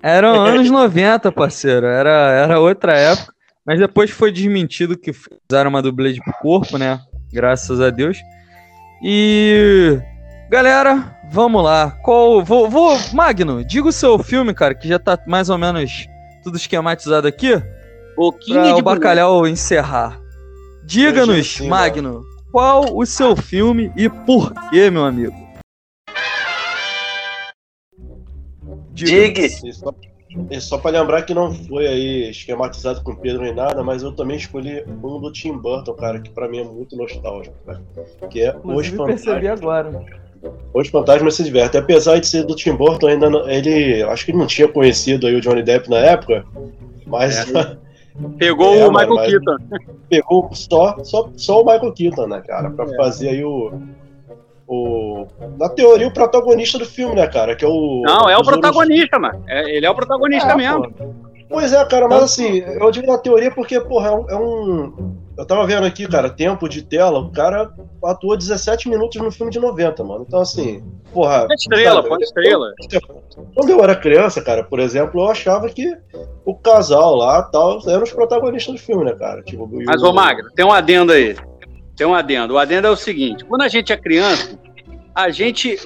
[SPEAKER 2] Eram anos 90, parceiro. Era, era outra época. Mas depois foi desmentido que fizeram uma dublê de corpo, né? Graças a Deus. E. Galera, vamos lá. Qual. Vou, vou. Magno, diga o seu filme, cara, que já tá mais ou menos tudo esquematizado aqui.
[SPEAKER 1] Boquinha
[SPEAKER 2] Pra
[SPEAKER 1] de
[SPEAKER 2] o bacalhau encerrar. Diga-nos,
[SPEAKER 3] Eu digo sim,
[SPEAKER 2] Magno, qual o seu filme e por quê, meu amigo?
[SPEAKER 4] Dig.
[SPEAKER 3] E só, e só pra lembrar que não foi aí esquematizado com Pedro nem nada, mas eu também escolhi um do Tim Burton, cara, que pra mim é muito nostálgico, cara. Que é Os
[SPEAKER 2] Inclusive
[SPEAKER 3] Fantasmas.
[SPEAKER 2] percebi agora.
[SPEAKER 3] Os Fantasmas se divertem. Apesar de ser do Tim Burton, ainda não- ele. Acho que ele não tinha conhecido aí o Johnny Depp na época, mas
[SPEAKER 1] Pegou
[SPEAKER 3] É,
[SPEAKER 1] o Michael
[SPEAKER 3] mas-
[SPEAKER 1] Keaton.
[SPEAKER 3] pegou só, só, só o Michael Keaton, né, cara, pra fazer aí o. O, na teoria, o protagonista do filme, né, cara? Que é o.
[SPEAKER 1] Não, é o protagonista, mano. É- ele é o protagonista
[SPEAKER 2] É,
[SPEAKER 1] mesmo.
[SPEAKER 2] pô.
[SPEAKER 3] Pois é, cara, mas assim, eu digo na teoria porque, porra, é um, é um- Eu tava vendo aqui, cara, tempo de tela, o cara atuou 17 minutos no filme de 90, mano. Então, assim, porra.
[SPEAKER 1] Pode estrela,
[SPEAKER 3] sabe,
[SPEAKER 1] pode estrela.
[SPEAKER 3] Quando eu era criança, cara, por exemplo, eu achava que o casal lá tal eram os protagonistas do filme, né, cara? Tipo,
[SPEAKER 1] Mas,
[SPEAKER 3] o-
[SPEAKER 1] ô Magno, tem um adendo aí. Tem um adendo. O adendo é o seguinte: quando a gente é criança, a gente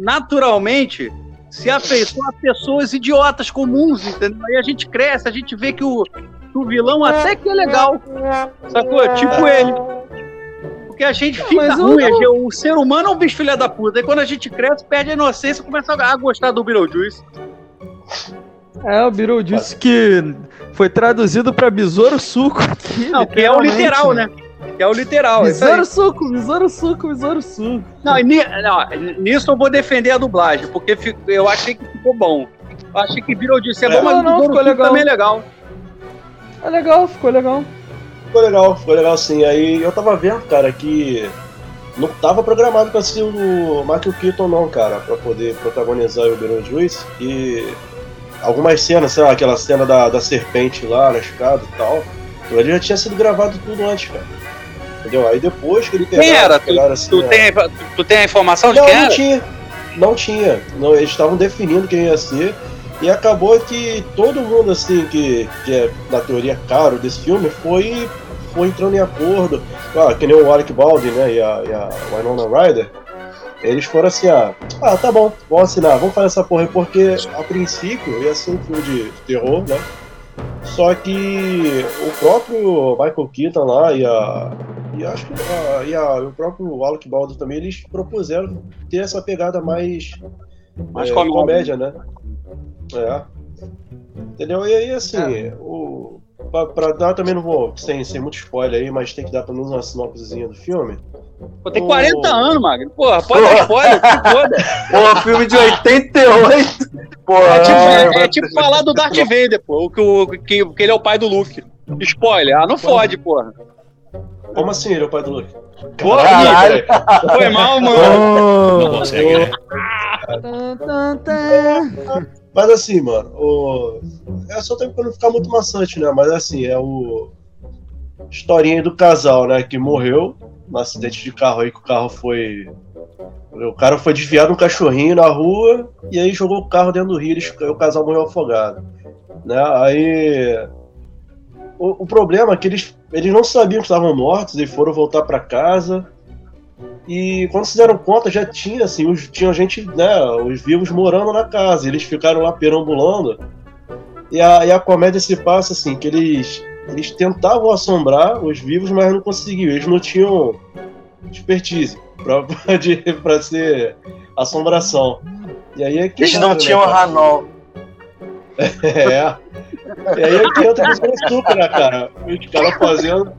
[SPEAKER 1] naturalmente se afeiçoa a pessoas idiotas comuns, entendeu? Aí a gente cresce, a gente vê que o, o vilão até que é legal. Sacou? Tipo ele. Porque a gente fica ruim,
[SPEAKER 2] não-
[SPEAKER 1] a gente- o ser humano é um bicho filha da puta. Aí quando a gente cresce, perde a inocência e começa a gostar do Beetlejuice.
[SPEAKER 2] É, o Beetlejuice que foi traduzido pra Besouro Suco. aqui,
[SPEAKER 1] Não, que é o literal, né? Que é o literal. aí.
[SPEAKER 2] Besouro Suco, Besouro Suco, Besouro Suco.
[SPEAKER 1] Não, e não, nisso eu vou defender a dublagem, porque eu achei que ficou bom. Eu achei que virou disso é bom,
[SPEAKER 3] É.
[SPEAKER 1] mas
[SPEAKER 2] Não, não,
[SPEAKER 1] o
[SPEAKER 2] ficou legal.
[SPEAKER 1] também é legal.
[SPEAKER 2] É legal, ficou legal.
[SPEAKER 3] Ficou legal, ficou legal sim. Aí eu tava vendo, cara, que não tava programado pra ser o Michael Keaton, não, cara, pra poder protagonizar o Beetlejuice. E algumas cenas, sei lá, aquela cena da, da serpente lá na escada e tal, aquilo ali já tinha sido gravado tudo antes, cara. Entendeu? Aí depois que ele
[SPEAKER 1] Quem
[SPEAKER 3] pegaram-
[SPEAKER 1] era? Tu,
[SPEAKER 3] pegaram, assim,
[SPEAKER 1] tu
[SPEAKER 3] a-
[SPEAKER 1] tem, tu, tu tem a informação de
[SPEAKER 3] não,
[SPEAKER 1] quem
[SPEAKER 3] não
[SPEAKER 1] era?
[SPEAKER 3] tinha. Não tinha. Não, eles estavam definindo quem ia ser. E acabou que todo mundo, assim, que, que é, na teoria, caro desse filme, foi, foi entrando em acordo. Ah, que nem o Alec Baldwin, né, e a, e a Winona Ryder. Eles foram assim, ah, ah, tá bom, vamos assinar, vamos fazer essa porra porque a princípio ia ser um filme de terror, né? Só que o próprio Michael Keaton lá e a. E acho que a, e a- o próprio Alec Baldwin também, eles propuseram ter essa pegada mais.
[SPEAKER 1] Mais
[SPEAKER 3] é,
[SPEAKER 1] comédia,
[SPEAKER 3] né? É. Entendeu? E aí, assim, o. Pra, pra dar também não vou, sem, sem muito spoiler aí, mas tem que dar pelo menos uma sinopsezinha do filme.
[SPEAKER 1] Pô, tem
[SPEAKER 3] o-
[SPEAKER 1] 40 anos, Magno. Porra, pode dar spoiler, foda.
[SPEAKER 4] Pô, filme de 88. Pô,
[SPEAKER 1] É tipo,
[SPEAKER 4] é,
[SPEAKER 1] é- é tipo falar do Darth Vader, pô. Que, o- que, que ele é o pai do Luke. Spoiler. Ah, não fode, porra.
[SPEAKER 3] Como assim ele é o pai do Luke?
[SPEAKER 1] Porra,
[SPEAKER 4] Caralho.
[SPEAKER 1] foi mal, mano.
[SPEAKER 2] Oh.
[SPEAKER 3] consegue, né? Mas assim, mano, o... é só tempo pra não ficar muito maçante, né? Mas assim, é o. Historinha do casal, né? Que morreu num acidente de carro aí que o carro foi. O cara foi desviado um cachorrinho na rua e aí jogou o carro dentro do rio e o casal morreu afogado. Né? Aí. O, o problema é que eles, eles não sabiam que estavam mortos e foram voltar pra casa. E quando se deram conta, já tinha, assim, os, tinha gente, né, os vivos morando na casa. Eles ficaram lá perambulando. E a, e a comédia se passa assim, que eles, eles tentavam assombrar os vivos, mas não conseguiam. Eles não tinham expertise pra, de, pra ser assombração. E aí é que
[SPEAKER 4] Eles não
[SPEAKER 3] né,
[SPEAKER 4] tinham
[SPEAKER 3] cara?
[SPEAKER 4] Ranol.
[SPEAKER 3] É. E aí é que entra no Suco, né, cara? Os caras fazendo.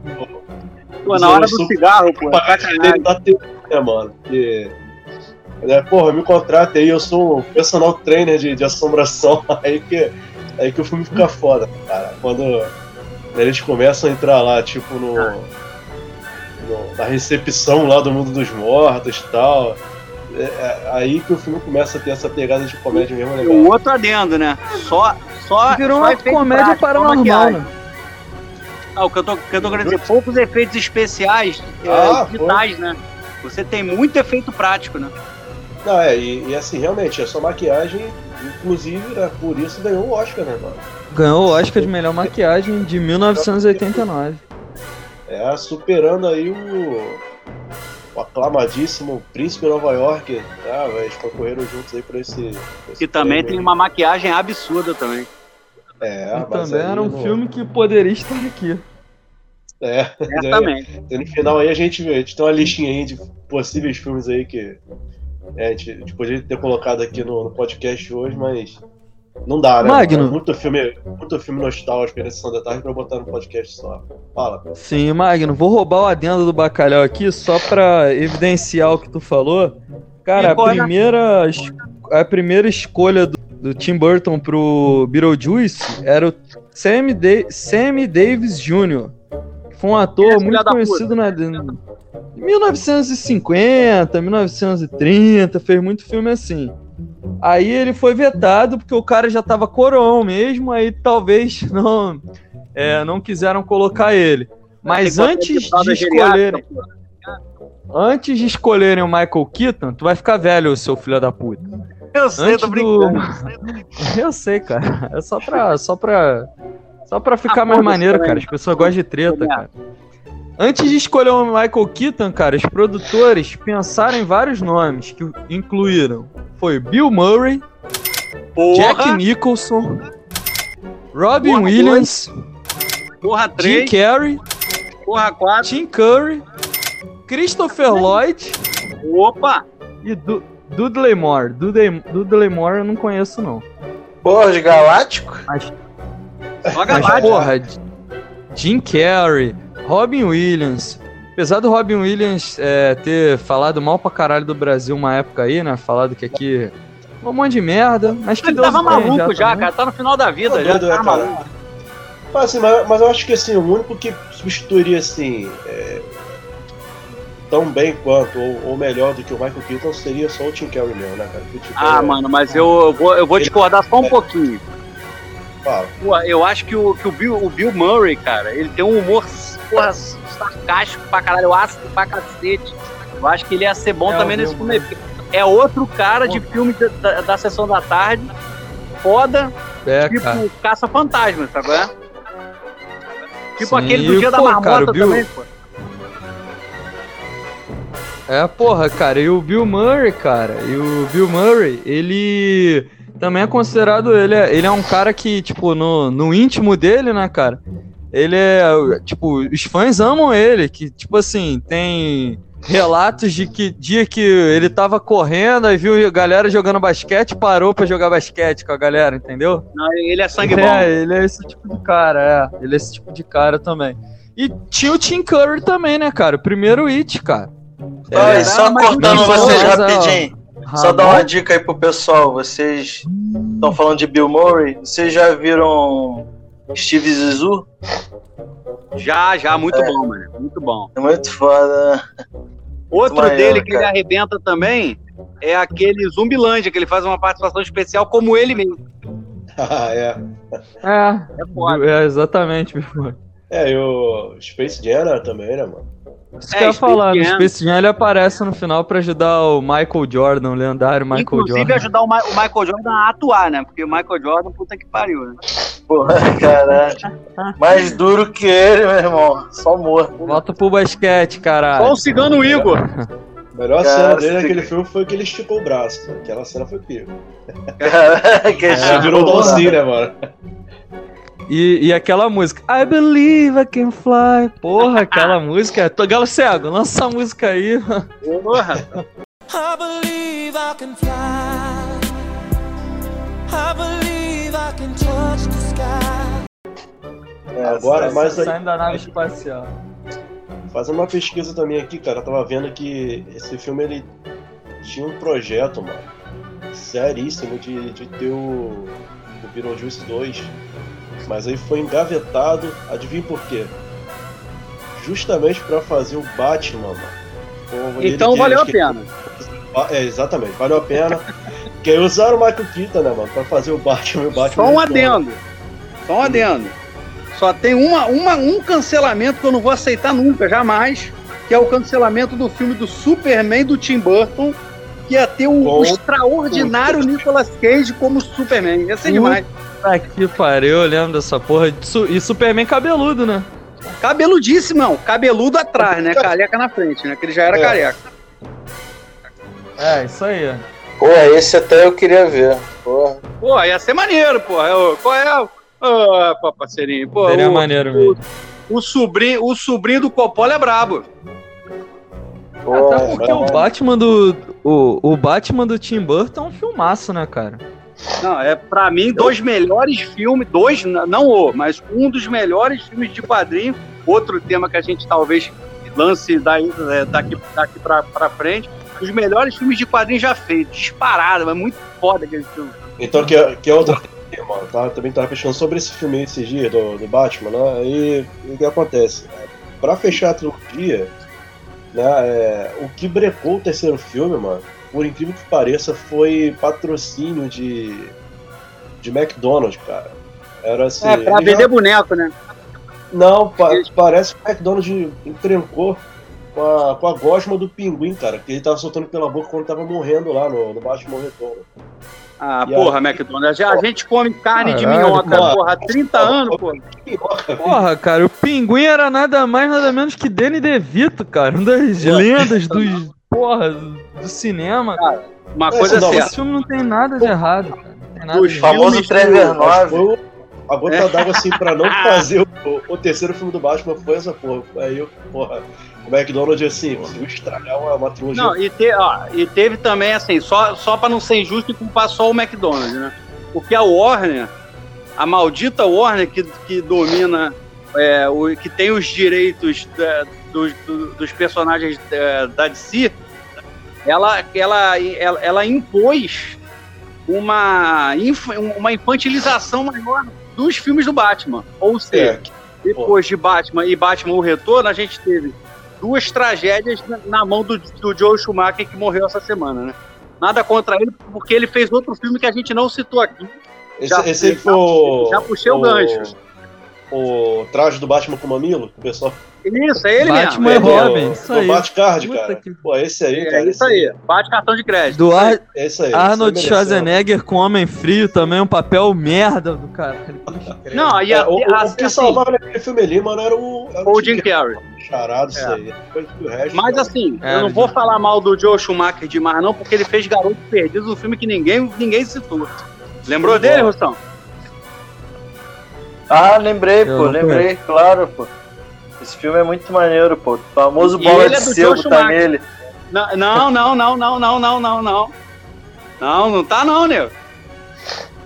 [SPEAKER 1] Pô, na hora do cigarro, pô.
[SPEAKER 3] Pra dele da TV, né, mano? Porque. Né, porra, me contrata aí, eu sou um personal trainer de, de assombração. Aí que, aí que o filme fica foda, cara. Quando eles começam a entrar lá, tipo, no. no- na recepção lá do mundo dos mortos e tal. É, é aí que o filme começa a ter essa pegada de comédia mesmo
[SPEAKER 1] E
[SPEAKER 3] legal.
[SPEAKER 1] o outro adendo, né? Só. só
[SPEAKER 2] Virou
[SPEAKER 1] só
[SPEAKER 2] uma comédia
[SPEAKER 1] prático, só
[SPEAKER 2] paranormal,
[SPEAKER 1] maquiagem.
[SPEAKER 2] né?
[SPEAKER 1] Ah, o que eu tô, o que eu tô querendo dizer, poucos efeitos especiais é,
[SPEAKER 3] Ah,
[SPEAKER 1] digitais, né? Você tem muito efeito prático, né?
[SPEAKER 3] Não, é, e, e assim, realmente, a sua maquiagem, inclusive, né, por isso ganhou o Oscar, né, mano?
[SPEAKER 2] Ganhou o Oscar de melhor maquiagem de 1989.
[SPEAKER 3] É, superando aí o, o aclamadíssimo Príncipe Nova York. Ah, eles concorreram juntos aí por esse. por esse
[SPEAKER 1] Que também tem uma maquiagem absurda também.
[SPEAKER 3] É,
[SPEAKER 2] E
[SPEAKER 3] mas
[SPEAKER 2] também era um
[SPEAKER 3] no-
[SPEAKER 2] filme que poderia estar aqui.
[SPEAKER 3] É,
[SPEAKER 1] Certamente.
[SPEAKER 3] e no final aí a gente, a gente tem uma listinha aí de possíveis filmes aí que é, a, gente, a gente poderia ter colocado aqui no, no podcast hoje, mas não dá, né?
[SPEAKER 2] Magno.
[SPEAKER 3] Muito filme, muito filme nostálgico nessa sessão da tarde pra botar no podcast só. Fala.
[SPEAKER 2] Sim, Magno, vou roubar o adendo do bacalhau aqui só pra evidenciar o que tu falou. Cara, a primeira, a primeira escolha do, do Tim Burton pro Beetlejuice era o Sammy, Da- Sammy Davis Jr., que foi um ator
[SPEAKER 1] Esse
[SPEAKER 2] muito conhecido na, em 1950, 1930, fez muito filme assim. Aí ele foi vetado porque o cara já tava coroão mesmo, aí talvez não, é, não quiseram colocar ele. Mas antes de escolherem,
[SPEAKER 1] pô.
[SPEAKER 2] antes de escolherem o Michael Keaton, tu vai ficar velho, seu filho da puta.
[SPEAKER 1] Eu sei, tô
[SPEAKER 2] do...
[SPEAKER 1] brincando.
[SPEAKER 2] Eu sei, cara. É só pra, só pra, só pra ficar
[SPEAKER 1] Ah,
[SPEAKER 2] mais maneiro, cara. As pessoas gostam de treta, cara. Antes de escolher o Michael Keaton, cara, os produtores pensaram em vários nomes que incluíram foi Bill Murray,
[SPEAKER 1] Porra,
[SPEAKER 2] Jack Nicholson, Robin
[SPEAKER 1] Porra,
[SPEAKER 2] Williams,
[SPEAKER 1] porra
[SPEAKER 2] Jim
[SPEAKER 1] 3,
[SPEAKER 2] Carrey,
[SPEAKER 1] porra 4.
[SPEAKER 2] Tim Curry, Christopher Lloyd
[SPEAKER 1] Opa!
[SPEAKER 2] e du Dudley Moore. Dudley, Dudley Moore eu não conheço, não.
[SPEAKER 4] Porra, de Galáctico?
[SPEAKER 1] Só
[SPEAKER 2] Mas, porra, Jim Carrey, Robin Williams. Apesar do Robin Williams é, ter falado mal pra caralho do Brasil uma época aí, né? Falado que aqui é um monte de merda, mas que
[SPEAKER 1] Ele
[SPEAKER 2] Deus
[SPEAKER 1] tava maluco já,
[SPEAKER 2] também.
[SPEAKER 1] cara. Tá no final da vida,
[SPEAKER 3] Tá
[SPEAKER 1] já
[SPEAKER 3] doido,
[SPEAKER 1] tá
[SPEAKER 3] é, cara.
[SPEAKER 1] maluco.
[SPEAKER 3] Mas, assim, mas, mas eu acho que assim, o único que substituiria assim. é, tão bem quanto, ou, ou melhor do que o Michael Keaton seria só o Tim Carrey mesmo, né, cara? Tipo,
[SPEAKER 1] Ah,
[SPEAKER 3] é-
[SPEAKER 1] mano, mas eu, eu vou, eu vou discordar só um pouquinho.
[SPEAKER 3] Fala.
[SPEAKER 1] Pô, eu acho que o, que o, Bill, o Bill Murray, cara, ele tem um humor porra, sarcástico pra caralho, ácido pra cacete. Eu acho que ele ia ser bom
[SPEAKER 2] É,
[SPEAKER 1] também nesse filme. É outro cara de filme da, da, da sessão da tarde, foda,
[SPEAKER 2] É,
[SPEAKER 1] tipo
[SPEAKER 2] cara.
[SPEAKER 1] Caça-Fantasma, sabe? qual é? Tipo
[SPEAKER 2] Sim,
[SPEAKER 1] aquele do Dia da
[SPEAKER 2] pô,
[SPEAKER 1] Marmota
[SPEAKER 2] cara, Bill-
[SPEAKER 1] também, pô.
[SPEAKER 2] É, porra, cara, e o Bill Murray, cara, e o Bill Murray, ele também é considerado, ele é, ele é um cara que, tipo, no, no íntimo dele, né, cara, ele é, tipo, os fãs amam ele, que, tipo assim, tem relatos de que dia que ele tava correndo, aí viu a galera jogando basquete, parou pra jogar basquete com a galera, entendeu?
[SPEAKER 1] Não, ele é sangue
[SPEAKER 2] É,
[SPEAKER 1] bom.
[SPEAKER 2] ele é esse tipo de cara, é. Ele é esse tipo de cara também. E tinha o Tim Curry também, né, cara? O primeiro It, cara.
[SPEAKER 4] Ah,
[SPEAKER 2] É,
[SPEAKER 4] e só cortando vocês
[SPEAKER 2] mas, ó,
[SPEAKER 4] rapidinho. Só dar
[SPEAKER 2] Ramon-
[SPEAKER 4] uma dica aí pro pessoal. Vocês estão falando de Bill Murray. Vocês já viram Steve Zissou?
[SPEAKER 1] Já, já, muito bom, mano. Muito bom.
[SPEAKER 4] É muito foda.
[SPEAKER 1] Outro
[SPEAKER 4] Maior,
[SPEAKER 1] dele que ele
[SPEAKER 4] cara.
[SPEAKER 1] arrebenta também é aquele Zumbilândia, que ele faz uma participação especial como ele mesmo.
[SPEAKER 3] Ah, é.
[SPEAKER 2] É,
[SPEAKER 1] É foda.
[SPEAKER 2] é exatamente, meu irmão.
[SPEAKER 3] É, e o Space Jam né, também, né, mano?
[SPEAKER 2] Isso que
[SPEAKER 1] É,
[SPEAKER 2] eu ia falar, no. Space Jam ele aparece no final pra ajudar o Michael Jordan, o lendário Michael
[SPEAKER 1] Inclusive
[SPEAKER 2] Jordan.
[SPEAKER 1] ajudar o, Ma- o Michael Jordan a atuar, né? Porque o Michael Jordan, puta que pariu, né?
[SPEAKER 4] Porra, caralho. Mais duro que ele, meu irmão. Só morto.
[SPEAKER 2] Volta pro basquete,
[SPEAKER 1] Só
[SPEAKER 2] caralho.
[SPEAKER 1] o cigano Igor.
[SPEAKER 3] A melhor
[SPEAKER 4] Cara,
[SPEAKER 3] cena dele naquele filme foi que ele esticou o braço. Aquela cena foi pico.
[SPEAKER 4] Caralho, que
[SPEAKER 2] É.
[SPEAKER 3] Já virou o né, mano?
[SPEAKER 2] E, e aquela música, I believe I can fly. Porra, aquela música. Tô galo cego, lança essa música aí.
[SPEAKER 1] Porra.
[SPEAKER 6] I believe I can fly. I believe I can touch the sky.
[SPEAKER 3] Agora, mas aí,
[SPEAKER 2] Saindo da nave espacial.
[SPEAKER 3] fazendo uma pesquisa também aqui, cara, eu tava vendo que esse filme ele tinha um projeto, mano, seríssimo de, de ter o, o Beetlejuice 2. Mas aí foi engavetado, adivinha por quê? Justamente pra fazer o Batman, mano.
[SPEAKER 1] Então
[SPEAKER 3] quer-
[SPEAKER 1] valeu a pena.
[SPEAKER 3] É, exatamente, valeu a pena. que aí usaram o Michael Keaton, né, mano, pra fazer o Batman e o Batman.
[SPEAKER 1] Só um
[SPEAKER 3] retorna.
[SPEAKER 1] adendo. Só um adendo. Só tem uma, uma, um cancelamento que eu não vou aceitar nunca, jamais. Que é o cancelamento do filme do Superman do Tim Burton. Que ia ter o, o extraordinário Nicolas Cage como Superman. Ia ser demais.
[SPEAKER 2] Que pariu, eu lembro dessa porra. E Superman cabeludo, né?
[SPEAKER 1] Cabeludíssimo, não. Cabeludo atrás, né? Careca na frente, né? Que ele já era
[SPEAKER 3] É.
[SPEAKER 1] careca.
[SPEAKER 2] É, isso aí.
[SPEAKER 4] Pô, esse até eu queria ver. Porra.
[SPEAKER 1] Pô, ia ser maneiro, pô. Eu- Qual é? o- Ô, pô, parceirinho. Pô,
[SPEAKER 2] Seria
[SPEAKER 1] o,
[SPEAKER 2] maneiro mesmo.
[SPEAKER 1] o, sobrinho, o sobrinho do Coppola é brabo.
[SPEAKER 2] Até porque o Batman do. O, o Batman do Tim Burton é um filmaço, né, cara?
[SPEAKER 1] Não, é pra mim dois melhores filmes, dois, não o, mas um dos melhores filmes de quadrinho. Outro tema que a gente talvez lance daí, é, daqui, daqui pra, pra frente. Os melhores filmes de quadrinho já feitos, disparado, é muito foda aquele filme.
[SPEAKER 3] Então, que, é- que é outra coisa, mano. Tá, também tava pesquisando sobre esse filme aí esses dias do, do Batman, né? E, e o que acontece? Pra fechar a trilogia, né? é, o que brecou o terceiro filme, mano, por incrível que pareça, foi patrocínio de, de McDonald's, cara. Era assim.
[SPEAKER 1] É, pra vender
[SPEAKER 3] já-
[SPEAKER 1] boneco, né?
[SPEAKER 3] Não, pa- parece que o McDonald's encrencou com a, com a gosma do pinguim, cara, que ele tava soltando pela boca quando tava morrendo lá no, no Batman Retorno.
[SPEAKER 1] Ah,
[SPEAKER 3] E
[SPEAKER 1] porra, McDonald's. A gente come carne de
[SPEAKER 2] Caralho,
[SPEAKER 1] minhoca,
[SPEAKER 3] cara.
[SPEAKER 1] porra, há 30 anos, porra.
[SPEAKER 2] Porra, cara, o Pinguim era nada mais, nada menos que Danny DeVito, cara. Um das lendas dos. Porra, do cinema.
[SPEAKER 1] Uma
[SPEAKER 3] É,
[SPEAKER 1] coisa certa.
[SPEAKER 2] Esse filme não tem nada de errado, cara. Não tem nada
[SPEAKER 1] Os
[SPEAKER 2] de
[SPEAKER 4] O famoso
[SPEAKER 1] filmes
[SPEAKER 4] Trevor
[SPEAKER 1] do-
[SPEAKER 3] Mas
[SPEAKER 4] 9.
[SPEAKER 3] A gota d'água, assim, pra não fazer o, o terceiro filme do Batman foi essa porra. Aí, eu, porra, o McDonald's, assim, conseguiu estragar uma, uma trilogia.
[SPEAKER 1] Não, e, te- ó, e teve também, assim, só, só pra não ser injusto e culpar só o McDonald's, né? Porque a Warner, a maldita Warner que, que domina, é, o, que tem os direitos da- dos, do- dos personagens da, da DC, ela, ela, ela, ela impôs uma, inf- uma infantilização maior dos filmes do Batman. Ou seja,
[SPEAKER 3] É,
[SPEAKER 1] depois de Batman e Batman o Retorno, a gente teve duas tragédias na- mão do, do Joe Schumacher que morreu essa semana, né? Nada contra ele, porque ele fez outro filme que a gente não citou aqui,
[SPEAKER 3] Esse,
[SPEAKER 1] Já-
[SPEAKER 3] esse aí foi o.
[SPEAKER 1] já puxei o gancho.
[SPEAKER 3] O traje do Batman com mamilo, o pessoal.
[SPEAKER 1] Isso, é ele
[SPEAKER 2] Batman
[SPEAKER 1] mesmo.
[SPEAKER 2] e
[SPEAKER 3] É,
[SPEAKER 2] Robin,
[SPEAKER 3] do-
[SPEAKER 2] isso aí.
[SPEAKER 3] Batcard,
[SPEAKER 2] Puta
[SPEAKER 3] cara.
[SPEAKER 2] que-
[SPEAKER 3] Pô, esse aí,
[SPEAKER 1] É
[SPEAKER 3] cara.
[SPEAKER 1] isso aí. Bate cartão de crédito.
[SPEAKER 2] Do Ar-
[SPEAKER 3] É isso aí.
[SPEAKER 2] Arnold
[SPEAKER 3] isso aí.
[SPEAKER 2] Schwarzenegger com Homem Frio também, um papel merda do caralho.
[SPEAKER 1] Não, e
[SPEAKER 3] É,
[SPEAKER 1] a,
[SPEAKER 3] o, o,
[SPEAKER 1] a-
[SPEAKER 3] o que
[SPEAKER 1] assim,
[SPEAKER 3] salvava naquele filme ali, mano, era o. Era
[SPEAKER 1] o Jim Carrey.
[SPEAKER 3] Charado, isso
[SPEAKER 1] É.
[SPEAKER 3] aí. Resto,
[SPEAKER 1] Mas
[SPEAKER 3] cara.
[SPEAKER 1] assim,
[SPEAKER 2] É,
[SPEAKER 1] eu não vou falar mal do Joe Schumacher demais, não, porque ele fez Garoto Perdido, um filme que ninguém, ninguém citou. Lembrou dele, Rostão?
[SPEAKER 4] Ah, lembrei,
[SPEAKER 2] Eu
[SPEAKER 4] pô, lembrei, claro, pô. Esse filme é muito maneiro, pô. O famoso
[SPEAKER 1] E
[SPEAKER 4] bola
[SPEAKER 1] ele
[SPEAKER 4] de
[SPEAKER 1] é do
[SPEAKER 4] sebo tá
[SPEAKER 1] Schumacher.
[SPEAKER 4] nele.
[SPEAKER 1] Não, não, não, não, não, não, não, não, não. Não, não tá não, nego.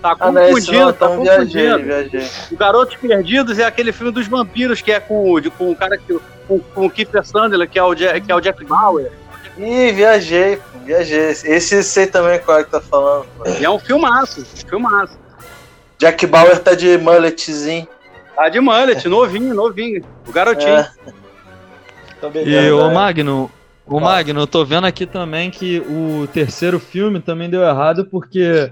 [SPEAKER 1] Tá
[SPEAKER 4] Ah, não é esse
[SPEAKER 1] confundindo,
[SPEAKER 4] não,
[SPEAKER 1] tá
[SPEAKER 4] então viajei,
[SPEAKER 1] confundindo.
[SPEAKER 4] viajei.
[SPEAKER 1] O Garotos Perdidos é aquele filme dos vampiros que é com, o- de- com o cara que. Com, com o Kiefer Sutherland, que é o, Jack, que é o Jack Bauer.
[SPEAKER 4] Ih, viajei, pô, viajei. Esse eu sei também qual é que tá falando, pô.
[SPEAKER 1] E é um filmaço, filmaço.
[SPEAKER 4] Jack Bauer tá de mulletzinho.
[SPEAKER 1] Tá de mullet, novinho, novinho. O garotinho.
[SPEAKER 4] É.
[SPEAKER 2] E o
[SPEAKER 3] né?
[SPEAKER 2] Magno, o Magno, eu tô vendo aqui também que o terceiro filme também deu errado porque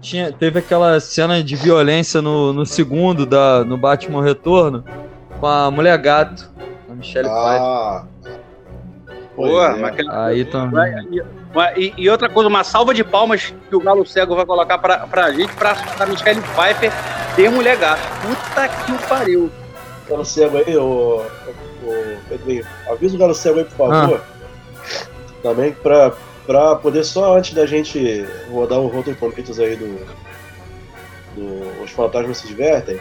[SPEAKER 2] tinha, teve aquela cena de violência no, no segundo, da, no Batman Retorno, com a mulher gato, a Michelle Pfeiffer.
[SPEAKER 3] Ah.
[SPEAKER 1] Pô,
[SPEAKER 3] Pois é.
[SPEAKER 2] Aí também.
[SPEAKER 1] E, e- e outra coisa, uma salva de palmas que o Galo Cego vai colocar pra, pra gente, pra, pra Michelle Pfeiffer ter mulher gato. Puta que o pariu.
[SPEAKER 3] Galo cego aí, o, o Pedrinho, avisa o galo cego aí, por favor. Também pra, pra poder só antes da gente rodar o Rotten Tomatoes aí do, do Os Fantasmas Se Divertem,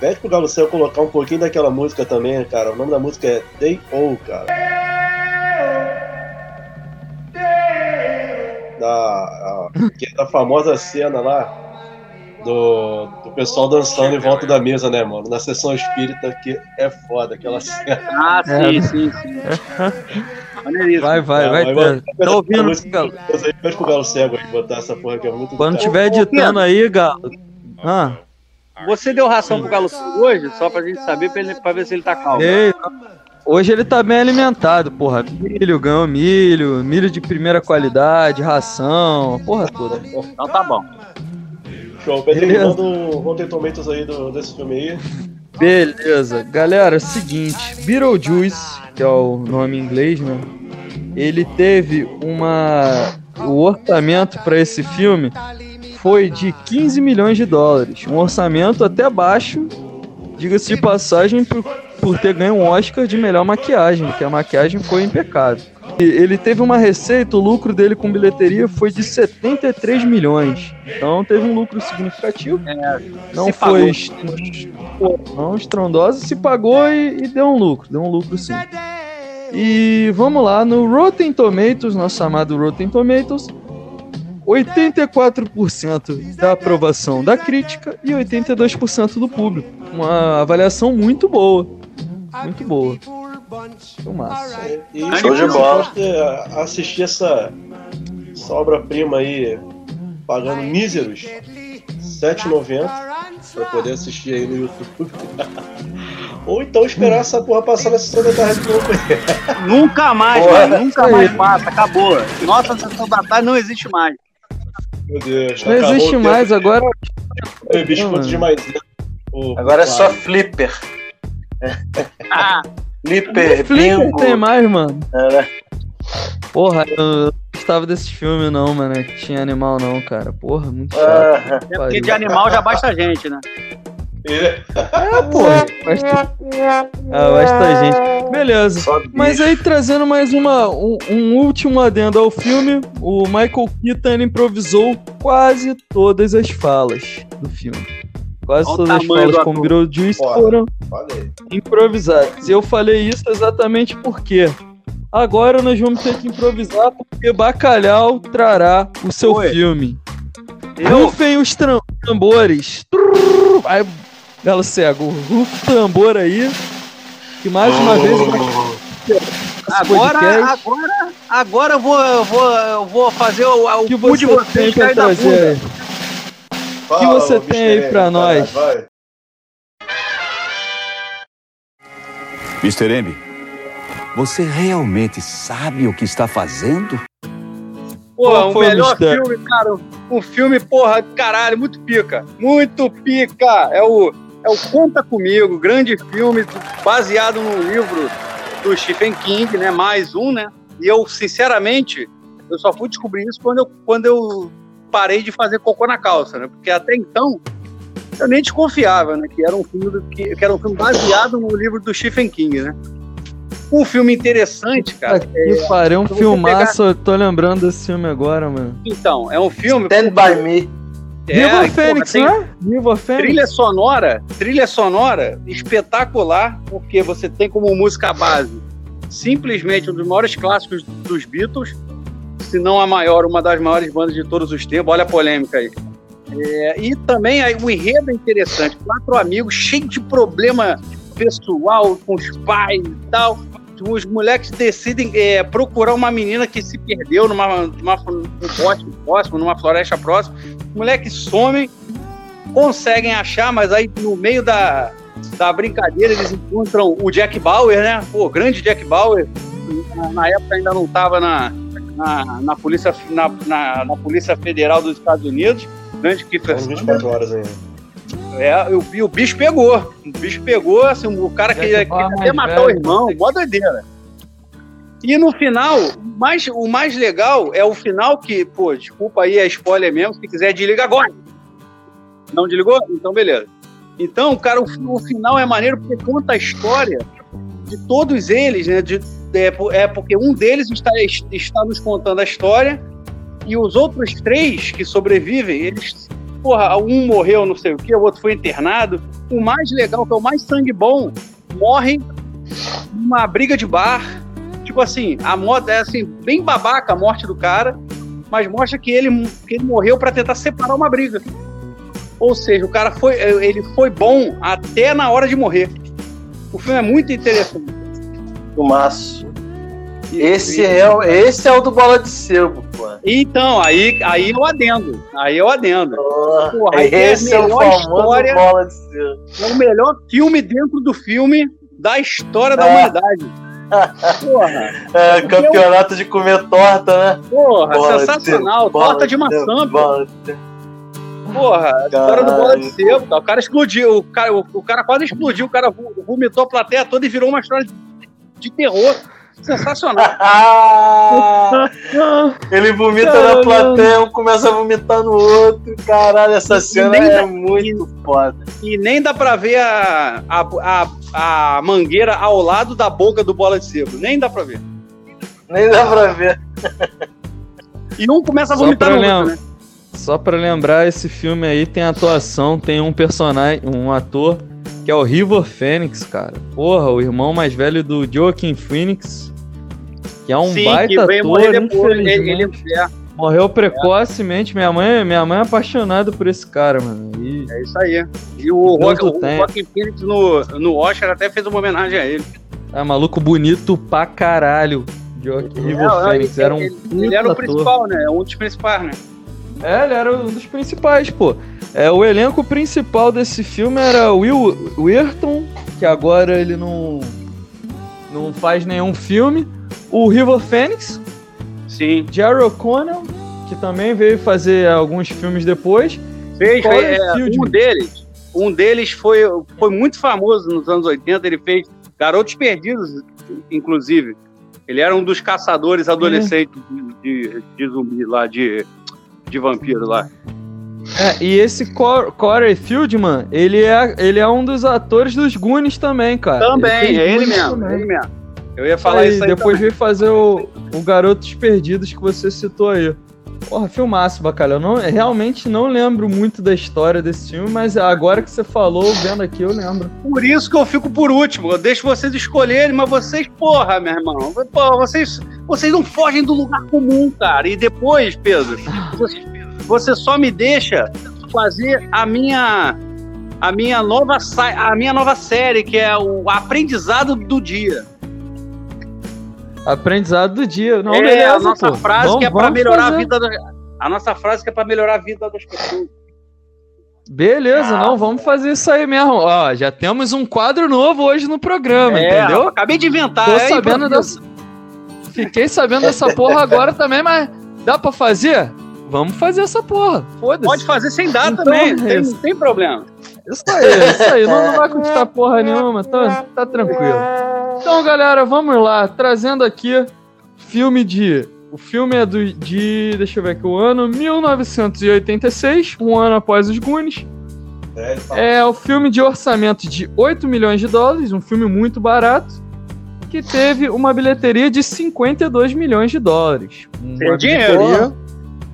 [SPEAKER 3] pede pro galo cego colocar um pouquinho daquela música também, cara. O nome da música é Day O, cara. Da, a, é da famosa cena lá do, do pessoal dançando em volta da mesa, né, mano? Na sessão espírita, que é foda aquela cena.
[SPEAKER 1] Ah, sim,
[SPEAKER 2] É.
[SPEAKER 1] sim, sim. Maneiríssimo.
[SPEAKER 2] Vai, vai,
[SPEAKER 3] É,
[SPEAKER 2] vai
[SPEAKER 3] vai-
[SPEAKER 2] Tá ouvindo,
[SPEAKER 3] música-
[SPEAKER 2] Galo?
[SPEAKER 3] Pede pro Galo Cego aí botar essa porra que é muito
[SPEAKER 2] Quando
[SPEAKER 3] do
[SPEAKER 2] tiver editando aí, Galo. Ah,
[SPEAKER 1] Você deu ração pro Galo hoje? Só pra gente saber, pra, ele, pra ver se ele tá calmo.
[SPEAKER 2] ei, hoje ele tá bem alimentado, porra. Milho, ganhou milho, milho de primeira qualidade, ração, porra toda.
[SPEAKER 1] Então tá bom.
[SPEAKER 3] Show, Pedrinho,
[SPEAKER 2] Beleza.
[SPEAKER 3] manda Rotten Tomatoes aí do, desse filme aí.
[SPEAKER 2] Beleza, galera, seguinte, Beetlejuice, que é o nome em inglês, né? Ele teve uma. O orçamento para esse filme foi de 15 milhões de dólares. Um orçamento até baixo, diga-se de passagem, por, por ter ganho um Oscar de melhor maquiagem, porque a maquiagem foi impecável. E ele teve uma receita, o lucro dele com bilheteria foi de 73 milhões. Então teve um lucro significativo. Não
[SPEAKER 1] se
[SPEAKER 2] foi
[SPEAKER 1] pagou.
[SPEAKER 2] não estrondosa, se pagou e, e deu um lucro, deu um lucro sim. E vamos lá, no Rotten Tomatoes, nosso amado Rotten Tomatoes, 84% da aprovação da crítica e 82% do público. Uma avaliação muito boa. Muito boa. Filmaço.
[SPEAKER 3] E
[SPEAKER 4] Show de bola.
[SPEAKER 3] assistir essa, essa obra-prima aí, pagando míseros R$ 7,90 pra poder assistir aí no YouTube. Ou então esperar essa porra passar na sessão da tarde de novo.
[SPEAKER 1] Nunca mais,
[SPEAKER 4] Porra.
[SPEAKER 1] mano. Nunca mais passa. Acabou. Nossa sessão da tarde não existe mais.
[SPEAKER 3] Meu Deus,
[SPEAKER 2] Não existe mais
[SPEAKER 3] tempo
[SPEAKER 2] agora.
[SPEAKER 3] de biscoito de maisena. O-
[SPEAKER 4] Agora é só flipper.
[SPEAKER 1] Ah,
[SPEAKER 4] Flipper bingo.
[SPEAKER 2] tem mais, mano.
[SPEAKER 4] É, né?
[SPEAKER 2] Porra, eu não gostava desse filme não, mano. Que tinha animal não, cara. Porra, muito chato.
[SPEAKER 4] Ah,
[SPEAKER 1] é porque de animal já basta a gente, né?
[SPEAKER 3] É.
[SPEAKER 2] É, porra. Basta... Ah, basta gente. Beleza. Mas aí trazendo mais uma, um, um último adendo ao filme, o Michael Keaton improvisou quase todas as falas do filme. Quase
[SPEAKER 1] Olha o
[SPEAKER 2] todas as falas com. Beetlejuice
[SPEAKER 3] Foda.
[SPEAKER 2] foram
[SPEAKER 3] Falei.
[SPEAKER 2] improvisadas. E eu falei isso exatamente porque agora nós vamos ter que improvisar porque Bacalhau trará o seu
[SPEAKER 1] Oi.
[SPEAKER 2] filme.
[SPEAKER 1] Eu,
[SPEAKER 2] Rufem os tambores. Trrr, Vai, Galo Cego, rufa o tambor aí. Que mais uma vez esse
[SPEAKER 1] agora,
[SPEAKER 2] podcast
[SPEAKER 1] agora, agora eu vou, eu vou, eu vou fazer o, o
[SPEAKER 2] que
[SPEAKER 1] cu de
[SPEAKER 2] você
[SPEAKER 1] vocês
[SPEAKER 2] tem pra
[SPEAKER 1] cair da bunda.
[SPEAKER 3] Fala,
[SPEAKER 2] você
[SPEAKER 3] ô,
[SPEAKER 2] tem aí
[SPEAKER 3] bicho,
[SPEAKER 2] pra nós?
[SPEAKER 3] Vai.
[SPEAKER 7] Mr. M, você realmente sabe o que está fazendo?
[SPEAKER 1] Porra, o
[SPEAKER 2] foi o
[SPEAKER 1] melhor
[SPEAKER 2] mistério?
[SPEAKER 1] filme, cara. Um filme, porra, caralho, muito pica. Muito pica. É o, é o Conta Comigo, grande filme baseado no livro do Stephen King, né? Mais um, né? E eu, sinceramente, eu só fui descobrir isso quando eu, quando eu parei de fazer cocô na calça, né? Porque até então eu nem desconfiava, né? Que era um filme, do- que, que era um filme baseado no livro do Stephen King, né? Um filme interessante, cara.
[SPEAKER 2] Que pariu, um filmaço, eu tô lembrando desse filme agora, mano.
[SPEAKER 1] Então, é um filme.
[SPEAKER 4] Stand by me.
[SPEAKER 1] É,
[SPEAKER 2] Viva
[SPEAKER 1] porra,
[SPEAKER 2] Fênix,
[SPEAKER 1] tem
[SPEAKER 2] né? Viva Fênix.
[SPEAKER 1] Trilha sonora, trilha sonora espetacular, porque você tem como música base simplesmente um dos maiores clássicos dos Beatles, se não a maior, uma das maiores bandas de todos os tempos. Olha a polêmica aí. É, e também aí, o enredo é interessante. Quatro amigos cheios de problema pessoal com os pais e tal. Os moleques decidem é, procurar uma menina que se perdeu numa, numa, num bosque próximo, numa floresta próxima. Os moleques somem, conseguem achar, mas aí no meio da, da brincadeira eles encontram o Jack Bauer, né? Pô, grande Jack Bauer. Na, na época ainda não estava na, na, na, polícia, na, na, na Polícia Federal dos Estados Unidos. Kiefer
[SPEAKER 3] São
[SPEAKER 1] Sutherland.
[SPEAKER 3] 24 horas ainda.
[SPEAKER 1] É, o, e o bicho pegou. O bicho pegou, assim, o cara que queria
[SPEAKER 2] Bauer
[SPEAKER 1] até matar o
[SPEAKER 2] velho,
[SPEAKER 1] irmão,
[SPEAKER 2] né?
[SPEAKER 1] mó doideira. E no final, o mais, o mais legal é o final que, pô, desculpa aí, é spoiler mesmo, se quiser desliga agora. Não desligou? Então beleza. Então, cara, o, o final é maneiro porque conta a história de todos eles, né? De, é, é porque um deles está, está nos contando a história e os outros três que sobrevivem, eles porra, um morreu não sei o que, o outro foi internado. O mais legal, que é o mais sangue bom, morre numa briga de bar. Tipo assim, a moda é assim, bem babaca a morte do cara, mas mostra que ele, que ele morreu para tentar separar uma briga. Ou seja, o cara foi, ele foi bom até na hora de morrer. O filme é muito interessante.
[SPEAKER 4] Fumaço. Esse é, o- esse é o do Bola de Sebo, pô.
[SPEAKER 1] Então, aí, aí eu adendo. Aí eu adendo.
[SPEAKER 4] Porra,
[SPEAKER 1] aí é a
[SPEAKER 4] esse é o
[SPEAKER 1] melhor história.
[SPEAKER 4] Bola de Sebo.
[SPEAKER 1] É o melhor filme dentro do filme da história da
[SPEAKER 4] É.
[SPEAKER 1] humanidade. Porra,
[SPEAKER 4] É, campeonato de comer torta, né?
[SPEAKER 1] porra,
[SPEAKER 4] Bola de
[SPEAKER 1] sensacional.
[SPEAKER 4] Bola
[SPEAKER 1] Torta de maçã,
[SPEAKER 4] Sebo,
[SPEAKER 1] pô.
[SPEAKER 4] bola de.
[SPEAKER 1] Porra, a história do bola de sebo. O cara explodiu, o cara, o, o cara quase explodiu, o cara vo- vomitou a plateia toda e virou uma história de, de terror. Sensacional.
[SPEAKER 4] Ele vomita na plateia, um começa a vomitar no outro. Caralho, essa
[SPEAKER 1] E
[SPEAKER 4] cena é
[SPEAKER 1] dá-
[SPEAKER 4] muito foda.
[SPEAKER 1] E nem dá pra ver a, a, a, a mangueira ao lado da boca do bola de sebo. Nem dá pra ver.
[SPEAKER 4] Nem dá pra ver.
[SPEAKER 1] E um começa a
[SPEAKER 2] Só
[SPEAKER 1] vomitar no outro, né?
[SPEAKER 2] Só pra lembrar, esse filme aí tem atuação, tem um personagem, um ator, que é o River Phoenix, cara. Porra, o irmão mais velho do Joaquin Phoenix, que é um
[SPEAKER 1] Sim,
[SPEAKER 2] baita ator,
[SPEAKER 1] depois. Ele,
[SPEAKER 2] infelizmente.
[SPEAKER 1] ele- é,
[SPEAKER 2] Morreu precocemente. Minha mãe, minha mãe é apaixonada por esse cara, mano. E
[SPEAKER 1] é isso aí. E o, Rock, o
[SPEAKER 2] tempo.
[SPEAKER 1] Joaquin Phoenix no, no Oscar até fez uma homenagem a ele.
[SPEAKER 2] é maluco bonito pra caralho. Joaquin River
[SPEAKER 1] Não,
[SPEAKER 2] Phoenix
[SPEAKER 1] ele-
[SPEAKER 2] era um
[SPEAKER 1] ele, ele era o
[SPEAKER 2] ator.
[SPEAKER 1] principal, né? Um dos principais, né?
[SPEAKER 2] É, ele era um dos principais, pô. É, o elenco principal desse filme era Will Wheaton, que agora ele não não faz nenhum filme. O River Phoenix,
[SPEAKER 1] Sim.
[SPEAKER 2] Jerry O'Connell, que também veio fazer alguns filmes depois.
[SPEAKER 1] Fez, é, um deles. Um deles foi, foi muito famoso nos anos 80. Ele fez Garotos Perdidos, inclusive. Ele era um dos caçadores adolescentes de, de, de zumbi lá, de, de vampiro lá.
[SPEAKER 2] É, e esse Cor Corey Feldman, ele é, ele é um dos atores dos Goonies também, cara.
[SPEAKER 1] Também,
[SPEAKER 2] fez
[SPEAKER 1] é ele mesmo,
[SPEAKER 2] também.
[SPEAKER 1] é ele mesmo. Eu ia falar
[SPEAKER 2] Aí,
[SPEAKER 1] isso aí
[SPEAKER 2] depois
[SPEAKER 1] também.
[SPEAKER 2] veio fazer o, o Garotos Perdidos que você citou aí. Porra, filmaço, Bacalhau. Não, realmente não lembro muito da história desse filme, mas agora que você falou, vendo aqui, eu lembro.
[SPEAKER 1] Por isso que eu fico por último. Eu deixo vocês escolherem, mas vocês, porra, meu irmão. Porra, vocês, vocês não fogem do lugar comum, cara. E depois, Pedro, você, você só me deixa fazer a minha a minha nova a minha nova série, que é o aprendizado do dia.
[SPEAKER 2] Aprendizado do dia. Não,
[SPEAKER 1] é
[SPEAKER 2] beleza,
[SPEAKER 1] a nossa
[SPEAKER 2] pô.
[SPEAKER 1] frase
[SPEAKER 2] Vamos-
[SPEAKER 1] que é para melhorar
[SPEAKER 2] fazer.
[SPEAKER 1] a vida da, a nossa frase que é para melhorar a vida das pessoas.
[SPEAKER 2] Beleza, não, vamos fazer isso aí mesmo. Ó, já temos um quadro novo hoje no programa,
[SPEAKER 1] É,
[SPEAKER 2] entendeu?
[SPEAKER 1] Acabei de inventar.
[SPEAKER 2] Tô
[SPEAKER 1] é
[SPEAKER 2] sabendo dessa. Fiquei sabendo dessa porra agora também, mas Dá pra fazer? Vamos fazer essa porra. Foda-se.
[SPEAKER 1] Pode fazer sem dar
[SPEAKER 2] Então,
[SPEAKER 1] também,
[SPEAKER 2] é
[SPEAKER 1] não tem, tem problema.
[SPEAKER 2] Isso aí, isso aí. Não, não vai custar porra nenhuma, tá, tá tranquilo. Então, galera, vamos lá. Trazendo aqui filme de. O filme é do, de. Deixa eu ver aqui, o ano 1986, um ano após os Goonies.
[SPEAKER 3] É,
[SPEAKER 2] É o filme de orçamento de 8 milhões de dólares, um filme muito barato, que teve uma bilheteria de 52 milhões de dólares. Uma
[SPEAKER 1] Sem dinheiro.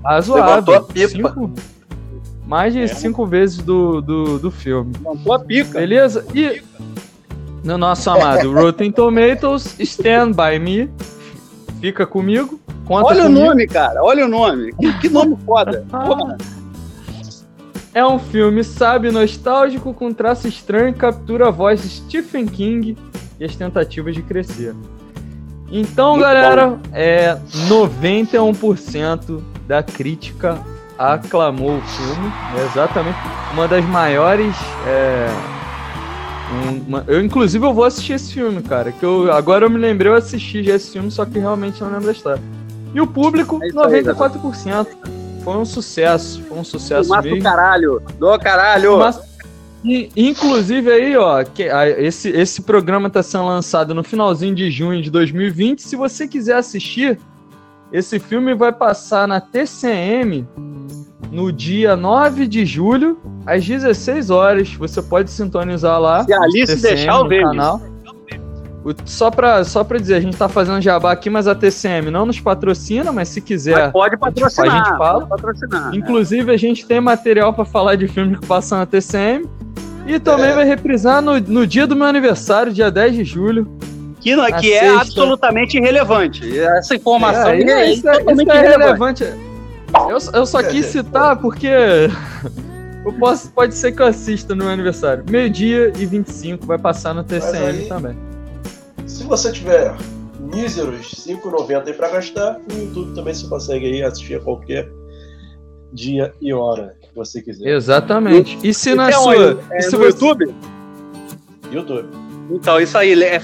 [SPEAKER 2] Razoável.
[SPEAKER 4] Levantou a pipa.
[SPEAKER 2] Cinco- mais de
[SPEAKER 1] É.
[SPEAKER 2] cinco vezes do, do, do filme.
[SPEAKER 1] Montou a pica.
[SPEAKER 2] Beleza? E no nosso amado Rotten Tomatoes, Stand By Me, fica comigo, conta
[SPEAKER 1] Olha o
[SPEAKER 2] comigo.
[SPEAKER 1] nome, cara. Olha o nome. Que, que nome foda.
[SPEAKER 2] Ah. É um filme sábio nostálgico com traço estranho que captura a voz de Stephen King e as tentativas de crescer. Então,
[SPEAKER 1] Muito
[SPEAKER 2] galera, é 91% da crítica aclamou o filme. É exatamente uma das maiores. é, um- uma- eu, inclusive, eu vou assistir esse filme, cara. Que eu, agora eu me lembrei, eu assisti já esse filme, só que realmente não lembro da história. E o público,
[SPEAKER 1] É isso aí,
[SPEAKER 2] 94%. Foi um sucesso. Foi um sucesso
[SPEAKER 1] do
[SPEAKER 2] mesmo.
[SPEAKER 1] caralho. Do caralho.
[SPEAKER 2] Mas, e, inclusive aí, ó, que, a- esse, esse programa tá sendo lançado no finalzinho de junho de 2020. Se você quiser assistir, esse filme vai passar na TCM no dia 9 de julho, às 16 horas. Você pode sintonizar lá.
[SPEAKER 1] Se a Alice
[SPEAKER 2] TCM
[SPEAKER 1] deixar, vejo.
[SPEAKER 2] canal. O- só, pra, só pra dizer, a gente tá fazendo jabá aqui, mas a TCM não nos patrocina, mas se quiser.
[SPEAKER 1] Mas pode patrocinar.
[SPEAKER 2] a gente fala.
[SPEAKER 1] Pode patrocinar.
[SPEAKER 2] Inclusive, a gente tem material pra falar de filmes que passam na TCM. E também
[SPEAKER 3] É.
[SPEAKER 2] vai reprisar no, no dia do meu aniversário, dia 10 de julho.
[SPEAKER 1] Que, não- que é absolutamente irrelevante. Essa informação
[SPEAKER 2] É,
[SPEAKER 1] é,
[SPEAKER 2] isso, isso é,
[SPEAKER 1] totalmente
[SPEAKER 2] isso é
[SPEAKER 1] irrelevante.
[SPEAKER 2] relevante. Eu, eu só quis citar porque eu posso, pode ser que eu assista no meu aniversário. Meio-dia e 25 vai passar no TCM
[SPEAKER 3] aí-
[SPEAKER 2] também.
[SPEAKER 3] Se você tiver míseros 5,90 aí pra gastar, no YouTube também você consegue aí assistir a qualquer dia e hora que você quiser.
[SPEAKER 2] Exatamente. E se na
[SPEAKER 1] Então,
[SPEAKER 2] sua.
[SPEAKER 1] é
[SPEAKER 2] e se
[SPEAKER 1] no
[SPEAKER 2] você-
[SPEAKER 1] YouTube?
[SPEAKER 3] YouTube.
[SPEAKER 1] Então, isso aí, é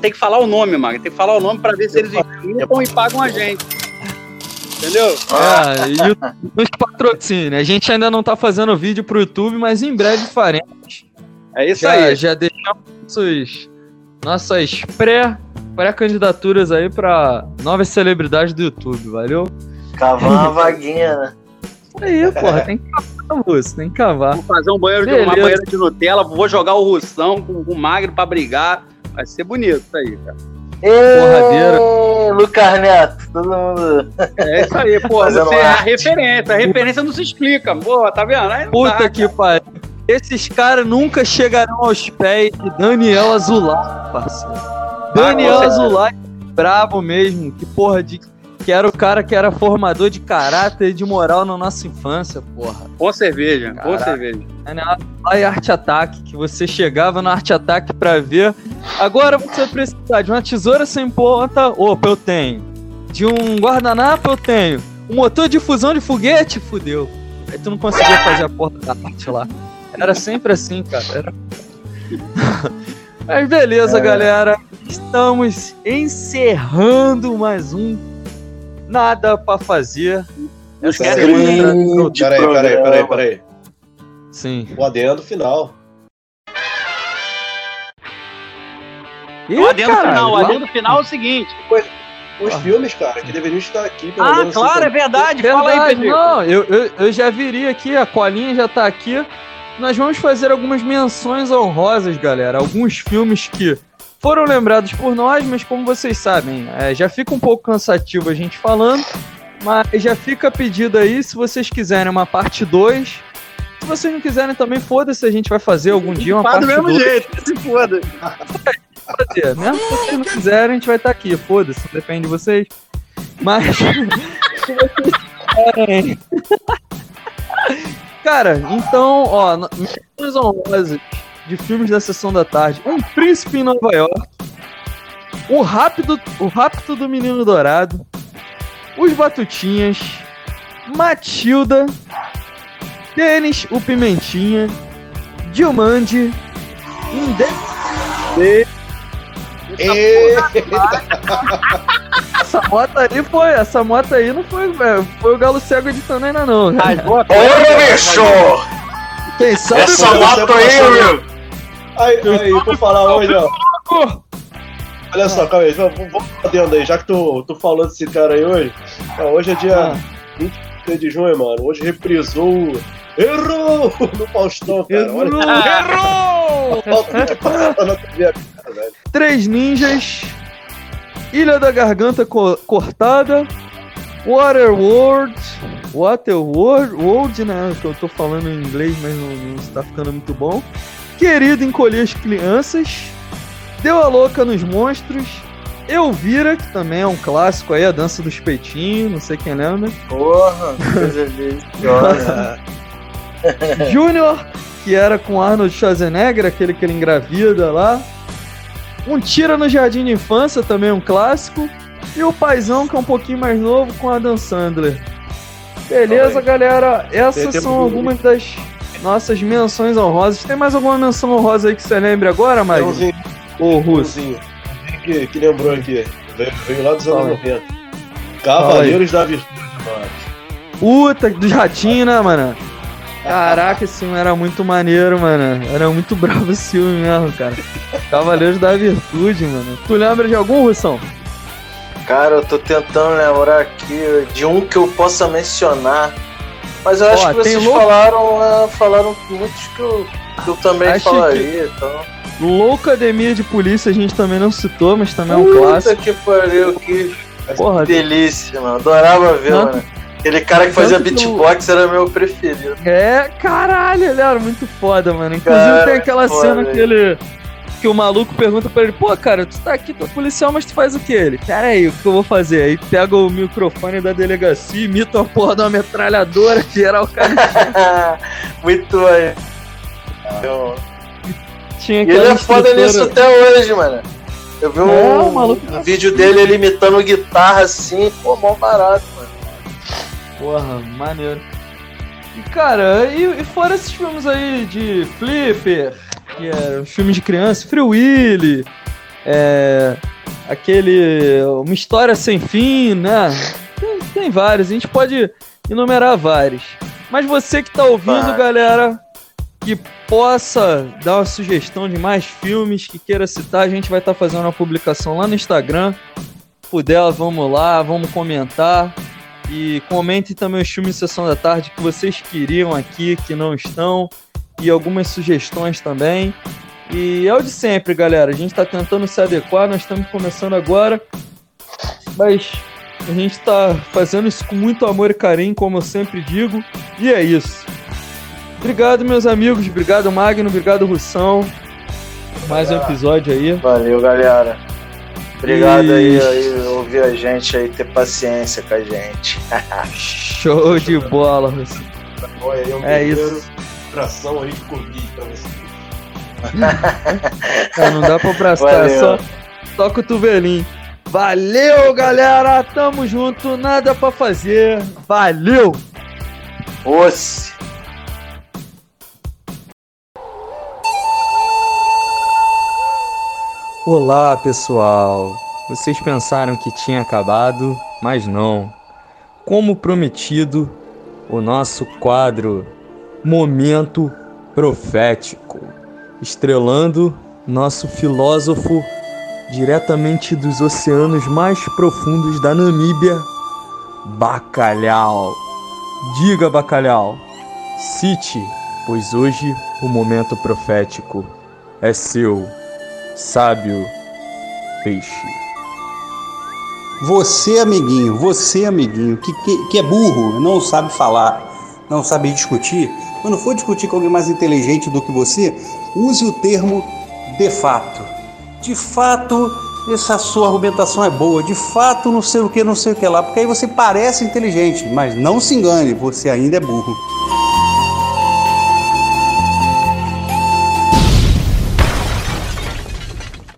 [SPEAKER 1] tem que falar o nome, Mag. Tem que falar o nome pra ver se eles escutam e pagam a gente. Entendeu?
[SPEAKER 2] É, e nos patrocínios. A gente ainda não tá fazendo vídeo pro YouTube, mas em breve faremos.
[SPEAKER 1] É isso
[SPEAKER 2] já,
[SPEAKER 1] aí.
[SPEAKER 2] já deixamos nossos- nossas pré, pré-candidaturas aí pra novas celebridades do YouTube, valeu?
[SPEAKER 4] Cavar uma vaguinha, né?
[SPEAKER 2] Isso aí, porra, tem que cavar, moço, tem que cavar.
[SPEAKER 1] Vou fazer um banheiro de, uma
[SPEAKER 2] Beleza.
[SPEAKER 1] banheira de Nutella, vou jogar o Russão com o Magro pra brigar. Vai ser bonito isso aí, cara.
[SPEAKER 2] Porradeira.
[SPEAKER 4] Ê, Lucas Neto, todo mundo.
[SPEAKER 1] É isso aí.
[SPEAKER 4] Fazendo
[SPEAKER 1] Você é a referência. A referência não se explica. Pô, tá vendo? Aí
[SPEAKER 2] Puta
[SPEAKER 1] dá,
[SPEAKER 2] que pariu. Esses caras nunca chegarão aos pés de Daniel Azular, parceiro. Daniel
[SPEAKER 1] com certeza.
[SPEAKER 2] Azular, brabo mesmo, que porra de. Que era o cara que era formador de caráter e de moral na nossa infância, porra.
[SPEAKER 1] Com cerveja,
[SPEAKER 2] Caraca.
[SPEAKER 1] cerveja.
[SPEAKER 2] Lá e Arte Ataque, que você chegava no Arte Ataque pra ver. Agora você precisa de uma tesoura sem ponta, opa, eu tenho. De um guardanapo, eu tenho. Um motor de fusão de foguete, fudeu. Aí tu não conseguia fazer a porta da arte lá. Era sempre assim, cara. Era... Mas beleza, galera. Estamos encerrando mais um Nada pra fazer. Essa semana-
[SPEAKER 3] Peraí, peraí, peraí, peraí.
[SPEAKER 2] Sim.
[SPEAKER 3] O adendo final.
[SPEAKER 2] Ih,
[SPEAKER 1] o adendo
[SPEAKER 2] caralho,
[SPEAKER 1] final, o adendo final é o seguinte.
[SPEAKER 3] Os
[SPEAKER 2] Ah.
[SPEAKER 3] filmes, cara, que deveriam estar aqui. pelo
[SPEAKER 1] Ah,
[SPEAKER 3] menos,
[SPEAKER 1] claro, é
[SPEAKER 3] assim,
[SPEAKER 1] verdade. Fala aí, Pedro.
[SPEAKER 2] não, eu, eu, eu já viria aqui, a colinha já tá aqui. Nós vamos fazer algumas menções honrosas, galera. Alguns filmes que foram lembrados por nós, mas como vocês sabem, é, já fica um pouco cansativo a gente falando. Mas já fica pedido aí, se vocês quiserem uma parte 2. Se vocês não quiserem também, foda-se, a gente vai fazer algum dia uma
[SPEAKER 1] Faz do
[SPEAKER 2] parte
[SPEAKER 1] mesmo
[SPEAKER 2] 2.
[SPEAKER 1] jeito, se foda.
[SPEAKER 2] fazer. Mesmo se vocês não quiserem, a gente vai estar aqui. Foda-se, depende de vocês. Mas. se vocês quiserem. Cara, então, ó, menções honrosas de filmes da sessão da tarde. Um Príncipe em Nova York. O Rápido, o Rápido do Menino Dourado. Os Batutinhas. Matilda. Tênis, o Pimentinha. Dilmande. Inde
[SPEAKER 3] E...
[SPEAKER 2] essa moto aí foi. Essa moto aí não foi, velho. Foi o galo cego editando ainda, não.
[SPEAKER 4] Ô, bicho!
[SPEAKER 2] Quem sabe.
[SPEAKER 4] Essa moto aí, meu!
[SPEAKER 3] Aí, aí, por falar hoje, ó. Olha só, calma aí, vamos adendo aí, já que tu, tu falou desse cara aí hoje. ó, hoje é dia
[SPEAKER 2] Ah.
[SPEAKER 3] 23 de junho, mano. Hoje reprisou o. Errou! No Faustão, cara. Olha
[SPEAKER 2] Errou!
[SPEAKER 3] TV, cara, velho.
[SPEAKER 2] Três ninjas. Ilha da Garganta co- Cortada. Waterworld. Waterworld, World, né? Que eu tô falando em inglês, mas não, não está ficando muito bom. Querido encolher as crianças. Deu a louca nos monstros. Elvira, que também é um clássico aí, a dança dos peitinhos, não sei quem lembra.
[SPEAKER 4] Porra, coisa deliciosa.
[SPEAKER 2] Júnior, que era com Arnold Schwarzenegger, aquele que ele engravida lá. Um Tira no Jardim de Infância, também um clássico. E o Paizão, que é um pouquinho mais novo, com Adam Sandler. Beleza, galera? Essas são algumas das nossas menções honrosas. Tem mais alguma menção honrosa aí que você lembre agora, Magno?
[SPEAKER 3] umzinho,
[SPEAKER 2] Ô, Russo.
[SPEAKER 3] Que, que lembrou aqui. Veio, veio lá dos anos
[SPEAKER 2] Fala
[SPEAKER 3] 90. Cavaleiros da Virtude, mano.
[SPEAKER 2] Puta, dos ratinhos, né, mano? Caraca, esse filme era muito maneiro, mano. Era muito bravo esse filme mesmo, cara. Cavaleiros da Virtude, mano. Tu lembra de algum, Russão?
[SPEAKER 4] Cara, eu tô tentando lembrar aqui de um que eu possa mencionar. Mas eu acho
[SPEAKER 2] Ó,
[SPEAKER 4] que vocês
[SPEAKER 2] louco-
[SPEAKER 4] falaram, é, falaram muitos que eu, que eu também
[SPEAKER 2] Acho
[SPEAKER 4] falaria. Então.
[SPEAKER 2] Loucademia de Polícia a gente também não citou, mas também é um
[SPEAKER 4] Puta
[SPEAKER 2] clássico.
[SPEAKER 4] que pariu, que
[SPEAKER 2] Porra,
[SPEAKER 4] delícia, mano. Adorava ver,
[SPEAKER 2] Tanto-
[SPEAKER 4] mano. Aquele cara que fazia
[SPEAKER 2] que eu-
[SPEAKER 4] beatbox era meu preferido.
[SPEAKER 2] é, caralho, ele era muito foda, mano. Inclusive
[SPEAKER 4] Cara,
[SPEAKER 2] tem aquela
[SPEAKER 4] foda,
[SPEAKER 2] cena que ele. Que o maluco pergunta pra ele, pô, cara, tu tá aqui, tu é policial, mas tu faz o que? Ele, pera aí, o que eu vou fazer? Aí pega o microfone da delegacia, imita uma porra de uma metralhadora, geral, o cara
[SPEAKER 4] Muito aí. Eu-
[SPEAKER 2] tinha
[SPEAKER 4] E ele é foda nisso até hoje, mano. Eu vi
[SPEAKER 2] É,
[SPEAKER 4] um,
[SPEAKER 2] o maluco-
[SPEAKER 4] um vídeo dele ele imitando guitarra assim, pô, mó barato, mano.
[SPEAKER 2] Porra, maneiro. E cara, e, e fora esses filmes aí de Flipper, que é filme de criança, Free Willy, é, aquele. Uma história sem fim, né? Tem, tem vários, a gente pode enumerar vários. Mas você que tá ouvindo,
[SPEAKER 4] Vai.
[SPEAKER 2] galera, que possa dar uma sugestão de mais filmes que queira citar, a gente vai estar fazendo uma publicação lá no Instagram. Puder, vamos lá, vamos comentar. E comentem também os filmes de Sessão da Tarde que vocês queriam aqui, que não estão. E algumas sugestões também. E é o de sempre, galera. A gente tá tentando se adequar, nós estamos começando agora. Mas a gente tá fazendo isso com muito amor e carinho, como eu sempre digo. E é isso. Obrigado, meus amigos. Obrigado, Magno. Obrigado, Russão. Mais um episódio aí.
[SPEAKER 4] Valeu, galera. Obrigado aí,
[SPEAKER 2] Ixi.
[SPEAKER 4] aí, ouvir a gente aí, ter paciência com a gente.
[SPEAKER 2] Show de bola, Russão.
[SPEAKER 3] Aí, um
[SPEAKER 2] É isso.
[SPEAKER 3] Tração aí de Covid pra você.
[SPEAKER 2] É, não dá pra abraçar, é só, só cotovelinho. Valeu, galera! Tamo junto, nada pra fazer. Valeu!
[SPEAKER 4] Osse.
[SPEAKER 2] Olá, pessoal. Vocês pensaram que tinha acabado, mas não. Como prometido, o nosso quadro Momento Profético, estrelando nosso filósofo diretamente dos oceanos mais profundos da Namíbia, Bacalhau. Diga, Bacalhau, cite, pois hoje o momento profético é seu, sábio peixe.
[SPEAKER 7] Você, amiguinho, você, amiguinho, que, que, que é burro, não sabe falar, não sabe discutir, quando for discutir com alguém mais inteligente do que você, use o termo de fato. De fato, essa sua argumentação é boa, de fato, não sei o que, não sei o que lá, porque aí você parece inteligente, mas não se engane, você ainda é burro.